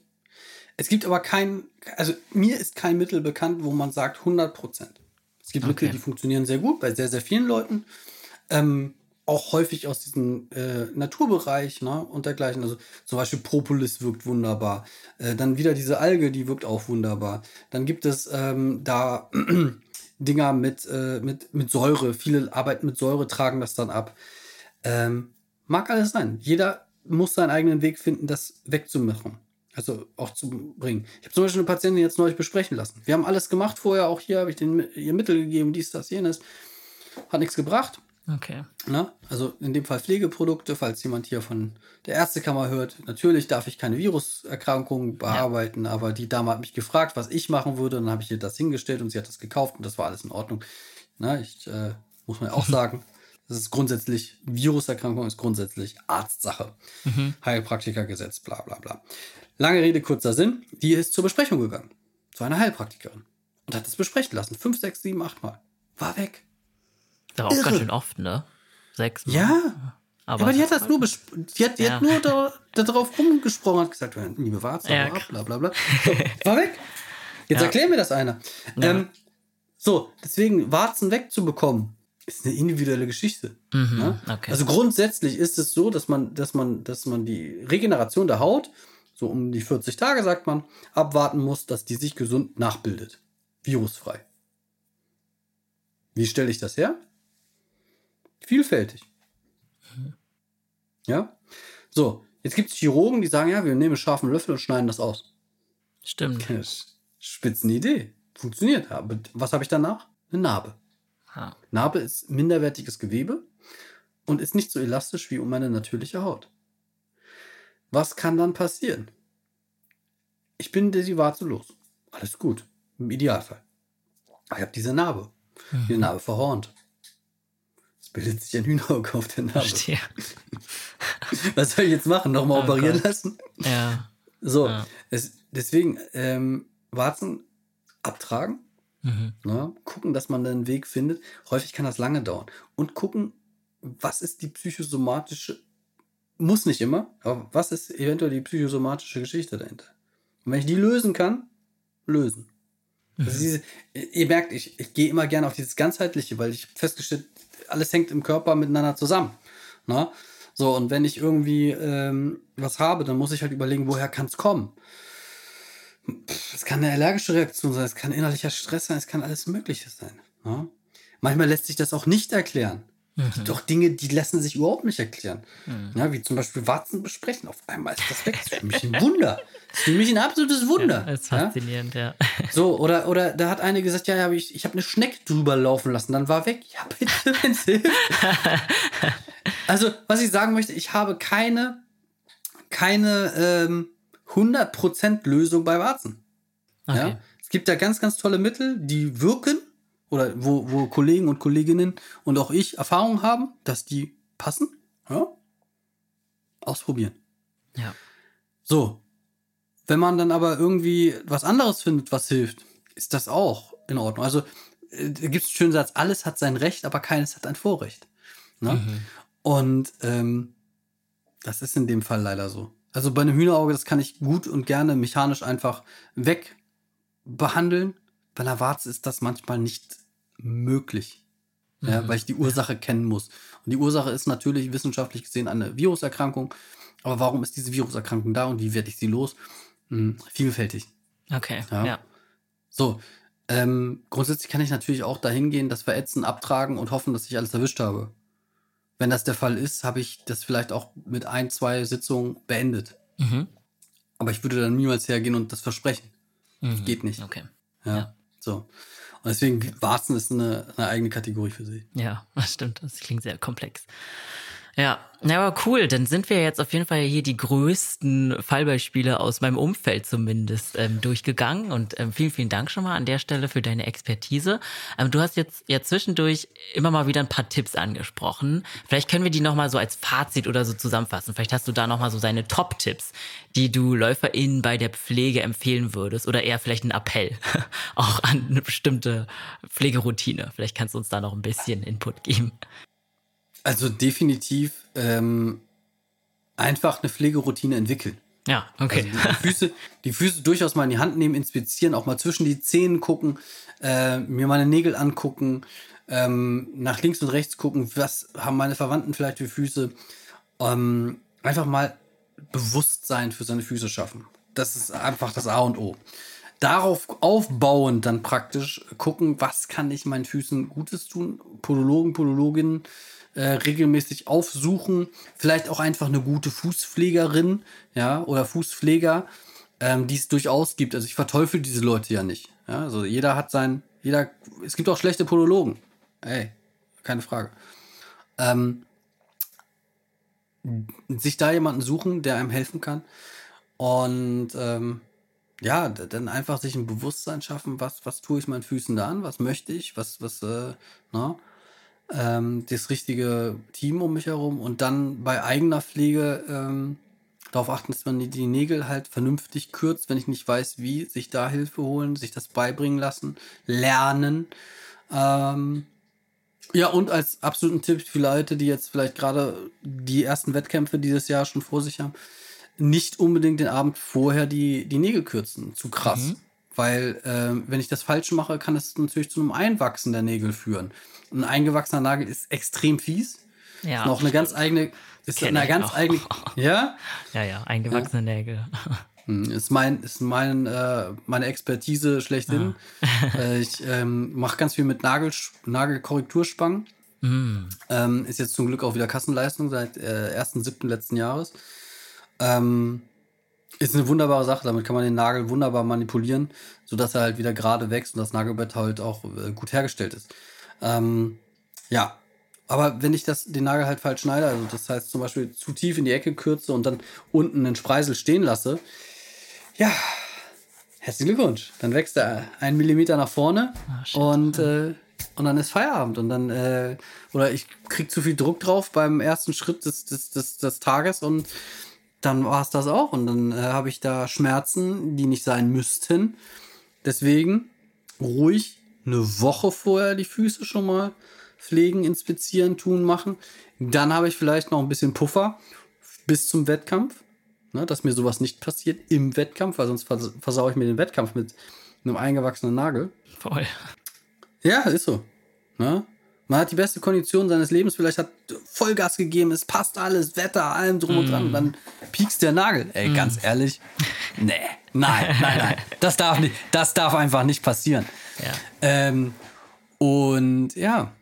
Es gibt aber kein, also mir ist kein Mittel bekannt, wo man sagt 100 Prozent. Es gibt okay. Mittel, die funktionieren sehr gut bei sehr, sehr vielen Leuten. Ähm, auch häufig aus diesem äh, Naturbereich ne, und dergleichen. Also zum Beispiel Propolis wirkt wunderbar. Äh, dann wieder diese Alge, die wirkt auch wunderbar. Dann gibt es ähm, da Dinger mit, äh, mit, mit Säure. Viele arbeiten mit Säure, tragen das dann ab. Ähm, mag alles sein. Jeder muss seinen eigenen Weg finden, das wegzumachen. Also auch zu bringen. Ich habe zum Beispiel eine Patientin jetzt neulich besprechen lassen. Wir haben alles gemacht vorher, auch hier habe ich den, ihr Mittel gegeben, dies, das, jenes. Hat nichts gebracht. Okay. Na, also in dem Fall Pflegeprodukte, falls jemand hier von der Ärztekammer hört. Natürlich darf ich keine Viruserkrankungen bearbeiten, ja. aber die Dame hat mich gefragt, was ich machen würde. Und dann habe ich ihr das hingestellt und sie hat das gekauft und das war alles in Ordnung. Na, ich äh, muss man auch sagen, das ist grundsätzlich, Viruserkrankung ist grundsätzlich Arztsache. Mhm. Heilpraktikergesetz, bla bla bla. Lange Rede, kurzer Sinn. Die ist zur Besprechung gegangen. Zu einer Heilpraktikerin. Und hat es besprechen lassen. Fünf, sechs, sieben, acht Mal. War weg. Aber auch ganz schön oft, ne? Sechs Mal. Ja. Aber, aber die hat das nur die hat, die ja. hat nur da, da drauf rumgesprochen, hat gesagt, liebe Warze, ja, bla bla bla. So, war weg. Jetzt ja. erklär mir das einer. Ja. Ähm, so, deswegen Warzen wegzubekommen, ist eine individuelle Geschichte. Mhm, ne? okay. Also grundsätzlich ist es so, dass man, dass man, dass man die Regeneration der Haut, so um die 40 Tage, sagt man, abwarten muss, dass die sich gesund nachbildet. Virusfrei. Wie stelle ich das her? Vielfältig. Mhm. Ja? So, jetzt gibt es Chirurgen, die sagen, ja, wir nehmen einen scharfen Löffel und schneiden das aus. Stimmt. Spitzenidee. Funktioniert. Aber was habe ich danach? Eine Narbe. Ha. Narbe ist minderwertiges Gewebe und ist nicht so elastisch wie um meine natürliche Haut. Was kann dann passieren? Ich bin Desivaze los. Alles gut. Im Idealfall. Aber ich habe diese Narbe. Mhm. Die Narbe verhornt. Bildet sich ein Hühnerauge auf der Narbe. Verstehe. Was soll ich jetzt machen? Nochmal oh operieren Gott. lassen? Ja. So, ja. Es, deswegen ähm, Warzen abtragen, mhm. ne, gucken, dass man einen Weg findet. Häufig kann das lange dauern. Und gucken, was ist die psychosomatische, muss nicht immer, aber was ist eventuell die psychosomatische Geschichte dahinter? Und wenn ich die lösen kann, lösen. Mhm. Also diese, ihr merkt, ich, ich gehe immer gerne auf dieses Ganzheitliche, weil ich festgestellt, alles hängt im Körper miteinander zusammen. Ne? So, und wenn ich irgendwie ähm, was habe, dann muss ich halt überlegen, woher kann es kommen. Es kann eine allergische Reaktion sein, es kann innerlicher Stress sein, es kann alles Mögliche sein. Ne? Manchmal lässt sich das auch nicht erklären. Mhm. Auch Dinge, die lassen sich überhaupt nicht erklären. Mhm. Ja, wie zum Beispiel Warzen besprechen. Auf einmal ist das weg. Das ist für mich ein Wunder. Das ist für mich ein absolutes Wunder. Ja, das ist faszinierend, ja. ja. So, oder, oder da hat eine gesagt, ja, ja ich, ich habe eine Schnecke drüber laufen lassen, dann war weg. Ja, bitte, wenn es hilft. also, was ich sagen möchte, ich habe keine, keine ähm, 100% Lösung bei Warzen. Okay. Ja? Es gibt da ganz, ganz tolle Mittel, die wirken oder wo, wo Kollegen und Kolleginnen und auch ich Erfahrung haben, dass die passen. Ja? Ausprobieren. Ja. So. Wenn man dann aber irgendwie was anderes findet, was hilft, ist das auch in Ordnung. Also äh, gibt es einen schönen Satz, alles hat sein Recht, aber keines hat ein Vorrecht. Ne? Mhm. Und ähm, das ist in dem Fall leider so. Also bei einem Hühnerauge, das kann ich gut und gerne mechanisch einfach weg behandeln. Bei einer Warze ist das manchmal nicht möglich. Mhm. Ja, weil ich die Ursache kennen muss. Und die Ursache ist natürlich wissenschaftlich gesehen eine Viruserkrankung. Aber warum ist diese Viruserkrankung da und wie werde ich sie los? Hm, vielfältig. Okay, ja. ja. So, ähm, grundsätzlich kann ich natürlich auch dahin gehen, das verätzen, abtragen und hoffen, dass ich alles erwischt habe. Wenn das der Fall ist, habe ich das vielleicht auch mit ein, zwei Sitzungen beendet. Mhm. Aber ich würde dann niemals hergehen und das versprechen. Mhm. Geht nicht. Okay. Ja. ja. So. Und deswegen, Warzen ist eine, eine eigene Kategorie für sich. Ja, das stimmt. Das klingt sehr komplex. Ja, ja, aber cool. Dann sind wir jetzt auf jeden Fall hier die größten Fallbeispiele aus meinem Umfeld zumindest ähm, durchgegangen. Und ähm, vielen, vielen Dank schon mal an der Stelle für deine Expertise. Ähm, du hast jetzt ja zwischendurch immer mal wieder ein paar Tipps angesprochen. Vielleicht können wir die nochmal so als Fazit oder so zusammenfassen. Vielleicht hast du da nochmal so deine Top-Tipps, die du LäuferInnen bei der Pflege empfehlen würdest. Oder eher vielleicht ein Appell auch an eine bestimmte Pflegeroutine. Vielleicht kannst du uns da noch ein bisschen Input geben. Also definitiv ähm, einfach eine Pflegeroutine entwickeln. Ja, okay. Also die, Füße, die Füße durchaus mal in die Hand nehmen, inspizieren, auch mal zwischen die Zehen gucken, äh, mir meine Nägel angucken, ähm, nach links und rechts gucken, was haben meine Verwandten vielleicht für Füße. Ähm, einfach mal Bewusstsein für seine Füße schaffen. Das ist einfach das A und O. Darauf aufbauend dann praktisch gucken, was kann ich meinen Füßen Gutes tun. Podologen, Podologinnen äh, regelmäßig aufsuchen. Vielleicht auch einfach eine gute Fußpflegerin, ja, oder Fußpfleger. ähm, die es durchaus gibt. Also ich verteufel diese Leute ja nicht. Ja, also jeder hat sein, jeder, es gibt auch schlechte Podologen. Ey, keine Frage. Ähm, sich da jemanden suchen, der einem helfen kann. Und ähm, ja, dann einfach sich ein Bewusstsein schaffen, was, was tue ich meinen Füßen da an, was möchte ich, was, was, äh, na, ähm, das richtige Team um mich herum und dann bei eigener Pflege ähm, darauf achten, dass man die, Nägel halt vernünftig kürzt, wenn ich nicht weiß, wie, sich da Hilfe holen, sich das beibringen lassen, lernen. Ähm, ja, und als absoluten Tipp für Leute, die jetzt vielleicht gerade die ersten Wettkämpfe dieses Jahr schon vor sich haben, nicht unbedingt den Abend vorher die, die Nägel kürzen. Zu krass. Mhm. Weil, äh, wenn ich das falsch mache, kann das natürlich zu einem Einwachsen der Nägel führen. Ein eingewachsener Nagel ist extrem fies. Ja. Ist noch eine ganz eigene, ist eine ganz noch. eigene, ja? Ja, ja, eingewachsene ja. Nägel. Hm, ist mein, ist mein, äh, meine Expertise schlechthin. Ah. äh, ich ähm, mache ganz viel mit Nagel, Nagelkorrekturspangen. Mm. Ähm, ist jetzt zum Glück auch wieder Kassenleistung seit äh, 1.7. letzten Jahres. Ähm, ist eine wunderbare Sache. Damit kann man den Nagel wunderbar manipulieren, sodass er halt wieder gerade wächst und das Nagelbett halt auch äh, gut hergestellt ist. Ähm, ja, aber wenn ich das, den Nagel halt falsch schneide, also das heißt zum Beispiel zu tief in die Ecke kürze und dann unten einen Spreisel stehen lasse, ja, herzlichen Glückwunsch. Dann wächst er einen Millimeter nach vorne oh, und, äh, und dann ist Feierabend. Und dann, äh, oder ich krieg zu viel Druck drauf beim ersten Schritt des, des, des, des Tages und dann war es das auch. Und dann äh, habe ich da Schmerzen, die nicht sein müssten. Deswegen ruhig eine Woche vorher die Füße schon mal pflegen, inspizieren, tun, machen. Dann habe ich vielleicht noch ein bisschen Puffer bis zum Wettkampf, ne, dass mir sowas nicht passiert im Wettkampf, weil sonst vers versaue ich mir den Wettkampf mit einem eingewachsenen Nagel. Voll. Ja, ist so. Ne? Man hat die beste Kondition seines Lebens, vielleicht hat Vollgas gegeben, es passt alles, Wetter, allem drum mm. und dran. Und dann piekst der Nagel. Ey, mm. ganz ehrlich, nee, nein, nein, nein. Das darf nicht, das darf einfach nicht passieren. Ja. Ähm, und ja,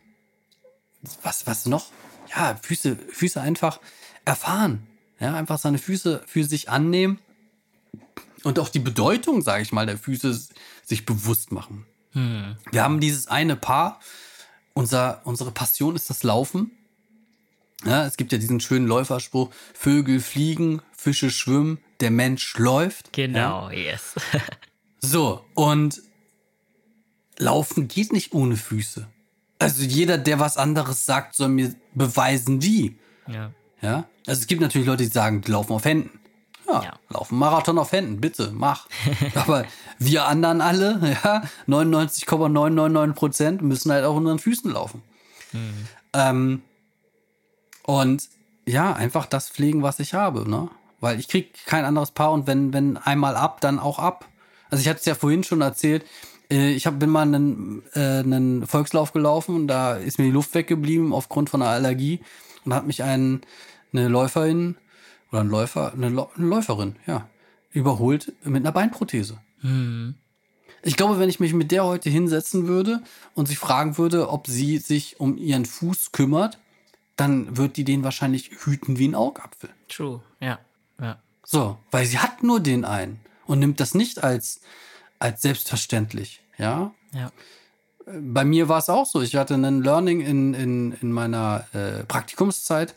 was, was noch? Ja, Füße, Füße einfach erfahren. Ja, einfach seine Füße für sich annehmen und auch die Bedeutung, sage ich mal, der Füße sich bewusst machen. Hm. Wir haben dieses eine Paar, unser, unsere Passion ist das Laufen. Ja, es gibt ja diesen schönen Läuferspruch, Vögel fliegen, Fische schwimmen, der Mensch läuft. Genau, ja. yes. so, und Laufen geht nicht ohne Füße. Also jeder, der was anderes sagt, soll mir beweisen, wie. Ja. Ja. Also es gibt natürlich Leute, die sagen, die laufen auf Händen. Ja, ja. laufen Marathon auf Händen, bitte, mach. Aber wir anderen alle, ja, 99,999 Prozent müssen halt auch unseren Füßen laufen. Mhm. Ähm, und ja, einfach das pflegen, was ich habe, ne? Weil ich krieg kein anderes Paar und wenn, wenn einmal ab, dann auch ab. Also ich hatte es ja vorhin schon erzählt, äh, ich hab, bin mal einen, äh, einen Volkslauf gelaufen und da ist mir die Luft weggeblieben aufgrund von einer Allergie und hat mich ein, eine Läuferin oder ein Läufer, eine, eine Läuferin, ja, überholt mit einer Beinprothese. Mhm. Ich glaube, wenn ich mich mit der heute hinsetzen würde und sie fragen würde, ob sie sich um ihren Fuß kümmert, dann wird die den wahrscheinlich hüten wie ein Augapfel. True, ja. ja. So, weil sie hat nur den einen und nimmt das nicht als, als selbstverständlich, ja. Ja. Bei mir war es auch so. Ich hatte ein Learning in, in, in meiner äh, Praktikumszeit.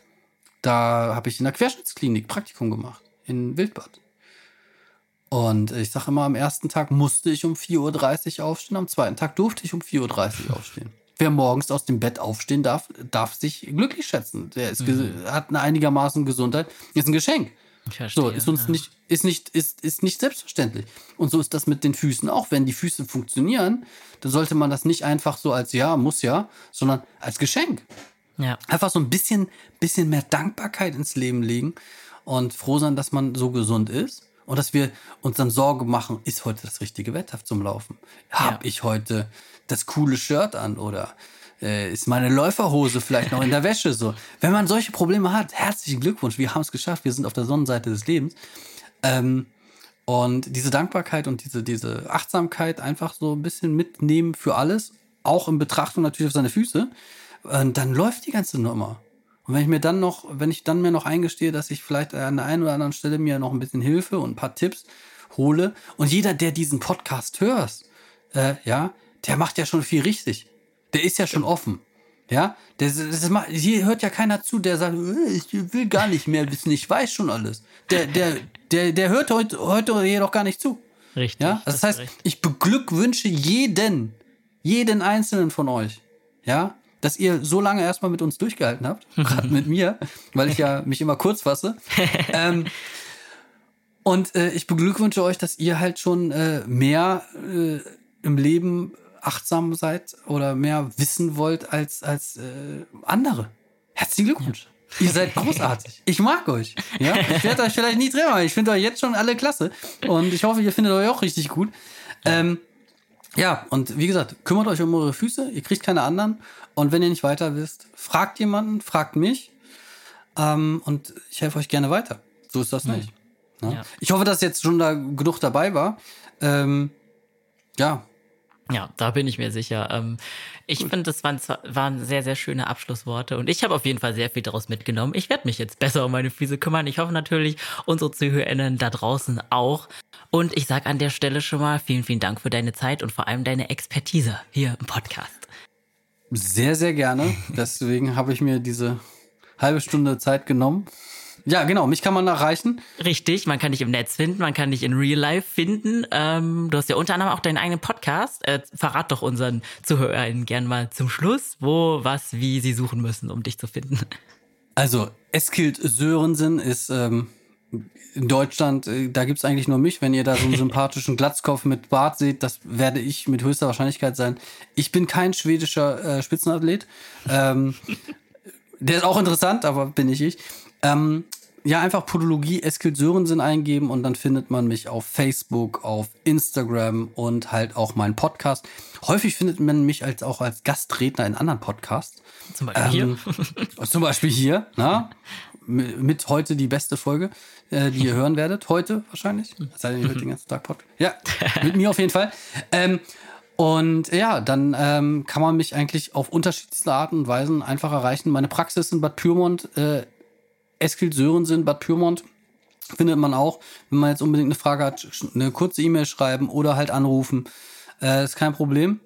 Da habe ich in der Querschnittsklinik Praktikum gemacht, in Wildbad. Und ich sage immer, am ersten Tag musste ich um 4.30 Uhr aufstehen, am zweiten Tag durfte ich um 4.30 Uhr aufstehen. Wer morgens aus dem Bett aufstehen darf, darf sich glücklich schätzen. Der ist, mhm. hat eine einigermaßen Gesundheit, ist ein Geschenk. Verstehe, so, ist uns ja. nicht, ist nicht, ist, ist nicht selbstverständlich. Und so ist das mit den Füßen auch. Wenn die Füße funktionieren, dann sollte man das nicht einfach so als ja, muss ja, sondern als Geschenk. Ja. Einfach so ein bisschen, bisschen mehr Dankbarkeit ins Leben legen und froh sein, dass man so gesund ist und dass wir uns dann Sorge machen, ist heute das richtige Wetter zum Laufen? Habe ja. ich heute das coole Shirt an oder äh, ist meine Läuferhose vielleicht noch in der Wäsche? So, wenn man solche Probleme hat, herzlichen Glückwunsch, wir haben es geschafft, wir sind auf der Sonnenseite des Lebens. Ähm, und diese Dankbarkeit und diese, diese Achtsamkeit einfach so ein bisschen mitnehmen für alles, auch in Betrachtung natürlich auf seine Füße, dann läuft die ganze Nummer. Und wenn ich mir dann noch, wenn ich dann mir noch eingestehe, dass ich vielleicht an der einen oder anderen Stelle mir noch ein bisschen Hilfe und ein paar Tipps hole. Und jeder, der diesen Podcast hört, äh, ja, der macht ja schon viel richtig. Der ist ja schon offen. Ja, das, das macht, hier hört ja keiner zu, der sagt, äh, ich will gar nicht mehr wissen, ich weiß schon alles. Der, der, der, der hört heute, heute jedoch gar nicht zu. Richtig. Ja, also das heißt, recht. ich beglückwünsche jeden, jeden einzelnen von euch, ja, dass ihr so lange erstmal mit uns durchgehalten habt, gerade mit mir, weil ich ja mich immer kurz fasse. ähm, und äh, ich beglückwünsche euch, dass ihr halt schon äh, mehr äh, im Leben achtsam seid oder mehr wissen wollt als, als äh, andere. Herzlichen Glückwunsch. Ihr seid großartig. Ich mag euch. Ja? Ich werde euch vielleicht nie treffen, aber ich finde euch jetzt schon alle klasse. Und ich hoffe, ihr findet euch auch richtig gut. Ähm, ja, und wie gesagt, kümmert euch um eure Füße. Ihr kriegt keine anderen. Und wenn ihr nicht weiter wisst, fragt jemanden, fragt mich. Ähm, und ich helfe euch gerne weiter. So ist das hm. nicht. Ja? Ja. Ich hoffe, dass jetzt schon da genug dabei war. Ähm, ja, ja, da bin ich mir sicher. Ähm, ich finde, das waren, waren sehr, sehr schöne Abschlussworte und ich habe auf jeden Fall sehr viel daraus mitgenommen. Ich werde mich jetzt besser um meine Füße kümmern. Ich hoffe natürlich, unsere ZuhörerInnen da draußen auch. Und ich sage an der Stelle schon mal vielen, vielen Dank für deine Zeit und vor allem deine Expertise hier im Podcast. Sehr, sehr gerne. Deswegen habe ich mir diese halbe Stunde Zeit genommen. Ja, genau, mich kann man erreichen. Richtig, man kann dich im Netz finden, man kann dich in Real Life finden. Ähm, du hast ja unter anderem auch deinen eigenen Podcast. Äh, verrat doch unseren ZuhörerInnen gern mal zum Schluss, wo, was, wie sie suchen müssen, um dich zu finden. Also, Eskild Sörensen ist ähm, in Deutschland, äh, da gibt's eigentlich nur mich. Wenn ihr da so einen sympathischen Glatzkopf mit Bart seht, das werde ich mit höchster Wahrscheinlichkeit sein. Ich bin kein schwedischer äh, Spitzenathlet. Ähm, der ist auch interessant, aber bin ich ich. Ähm, ja, einfach Podologie Eskil Sörensen eingeben und dann findet man mich auf Facebook, auf Instagram und halt auch meinen Podcast. Häufig findet man mich als auch als Gastredner in anderen Podcasts. Zum Beispiel ähm, hier. zum Beispiel hier, na? Mit heute die beste Folge, äh, die ihr hören werdet. Heute wahrscheinlich. Sei denn, ihr hört den ganzen Tag Podcast. Ja, mit mir auf jeden Fall. Ähm, und ja, dann ähm, kann man mich eigentlich auf unterschiedlichste Arten und Weisen einfach erreichen. Meine Praxis in Bad Pyrmont äh, Eskil Sörensen, Bad Pyrmont findet man auch. Wenn man jetzt unbedingt eine Frage hat, eine kurze E-Mail schreiben oder halt anrufen. Äh, ist kein Problem.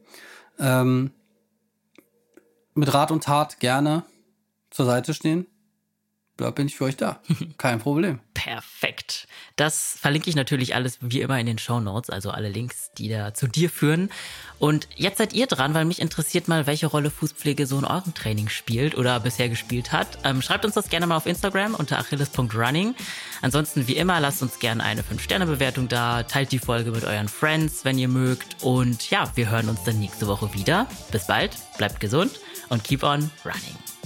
Ähm, mit Rat und Tat gerne zur Seite stehen da bin ich für euch da. Kein Problem. Perfekt. Das verlinke ich natürlich alles wie immer in den Show Notes, also alle Links, die da zu dir führen. Und jetzt seid ihr dran, weil mich interessiert mal, welche Rolle Fußpflege so in eurem Training spielt oder bisher gespielt hat. Ähm, schreibt uns das gerne mal auf Instagram unter achilles.running. Ansonsten wie immer, lasst uns gerne eine 5-Sterne-Bewertung da, teilt die Folge mit euren Friends, wenn ihr mögt. Und ja, wir hören uns dann nächste Woche wieder. Bis bald, bleibt gesund und keep on running.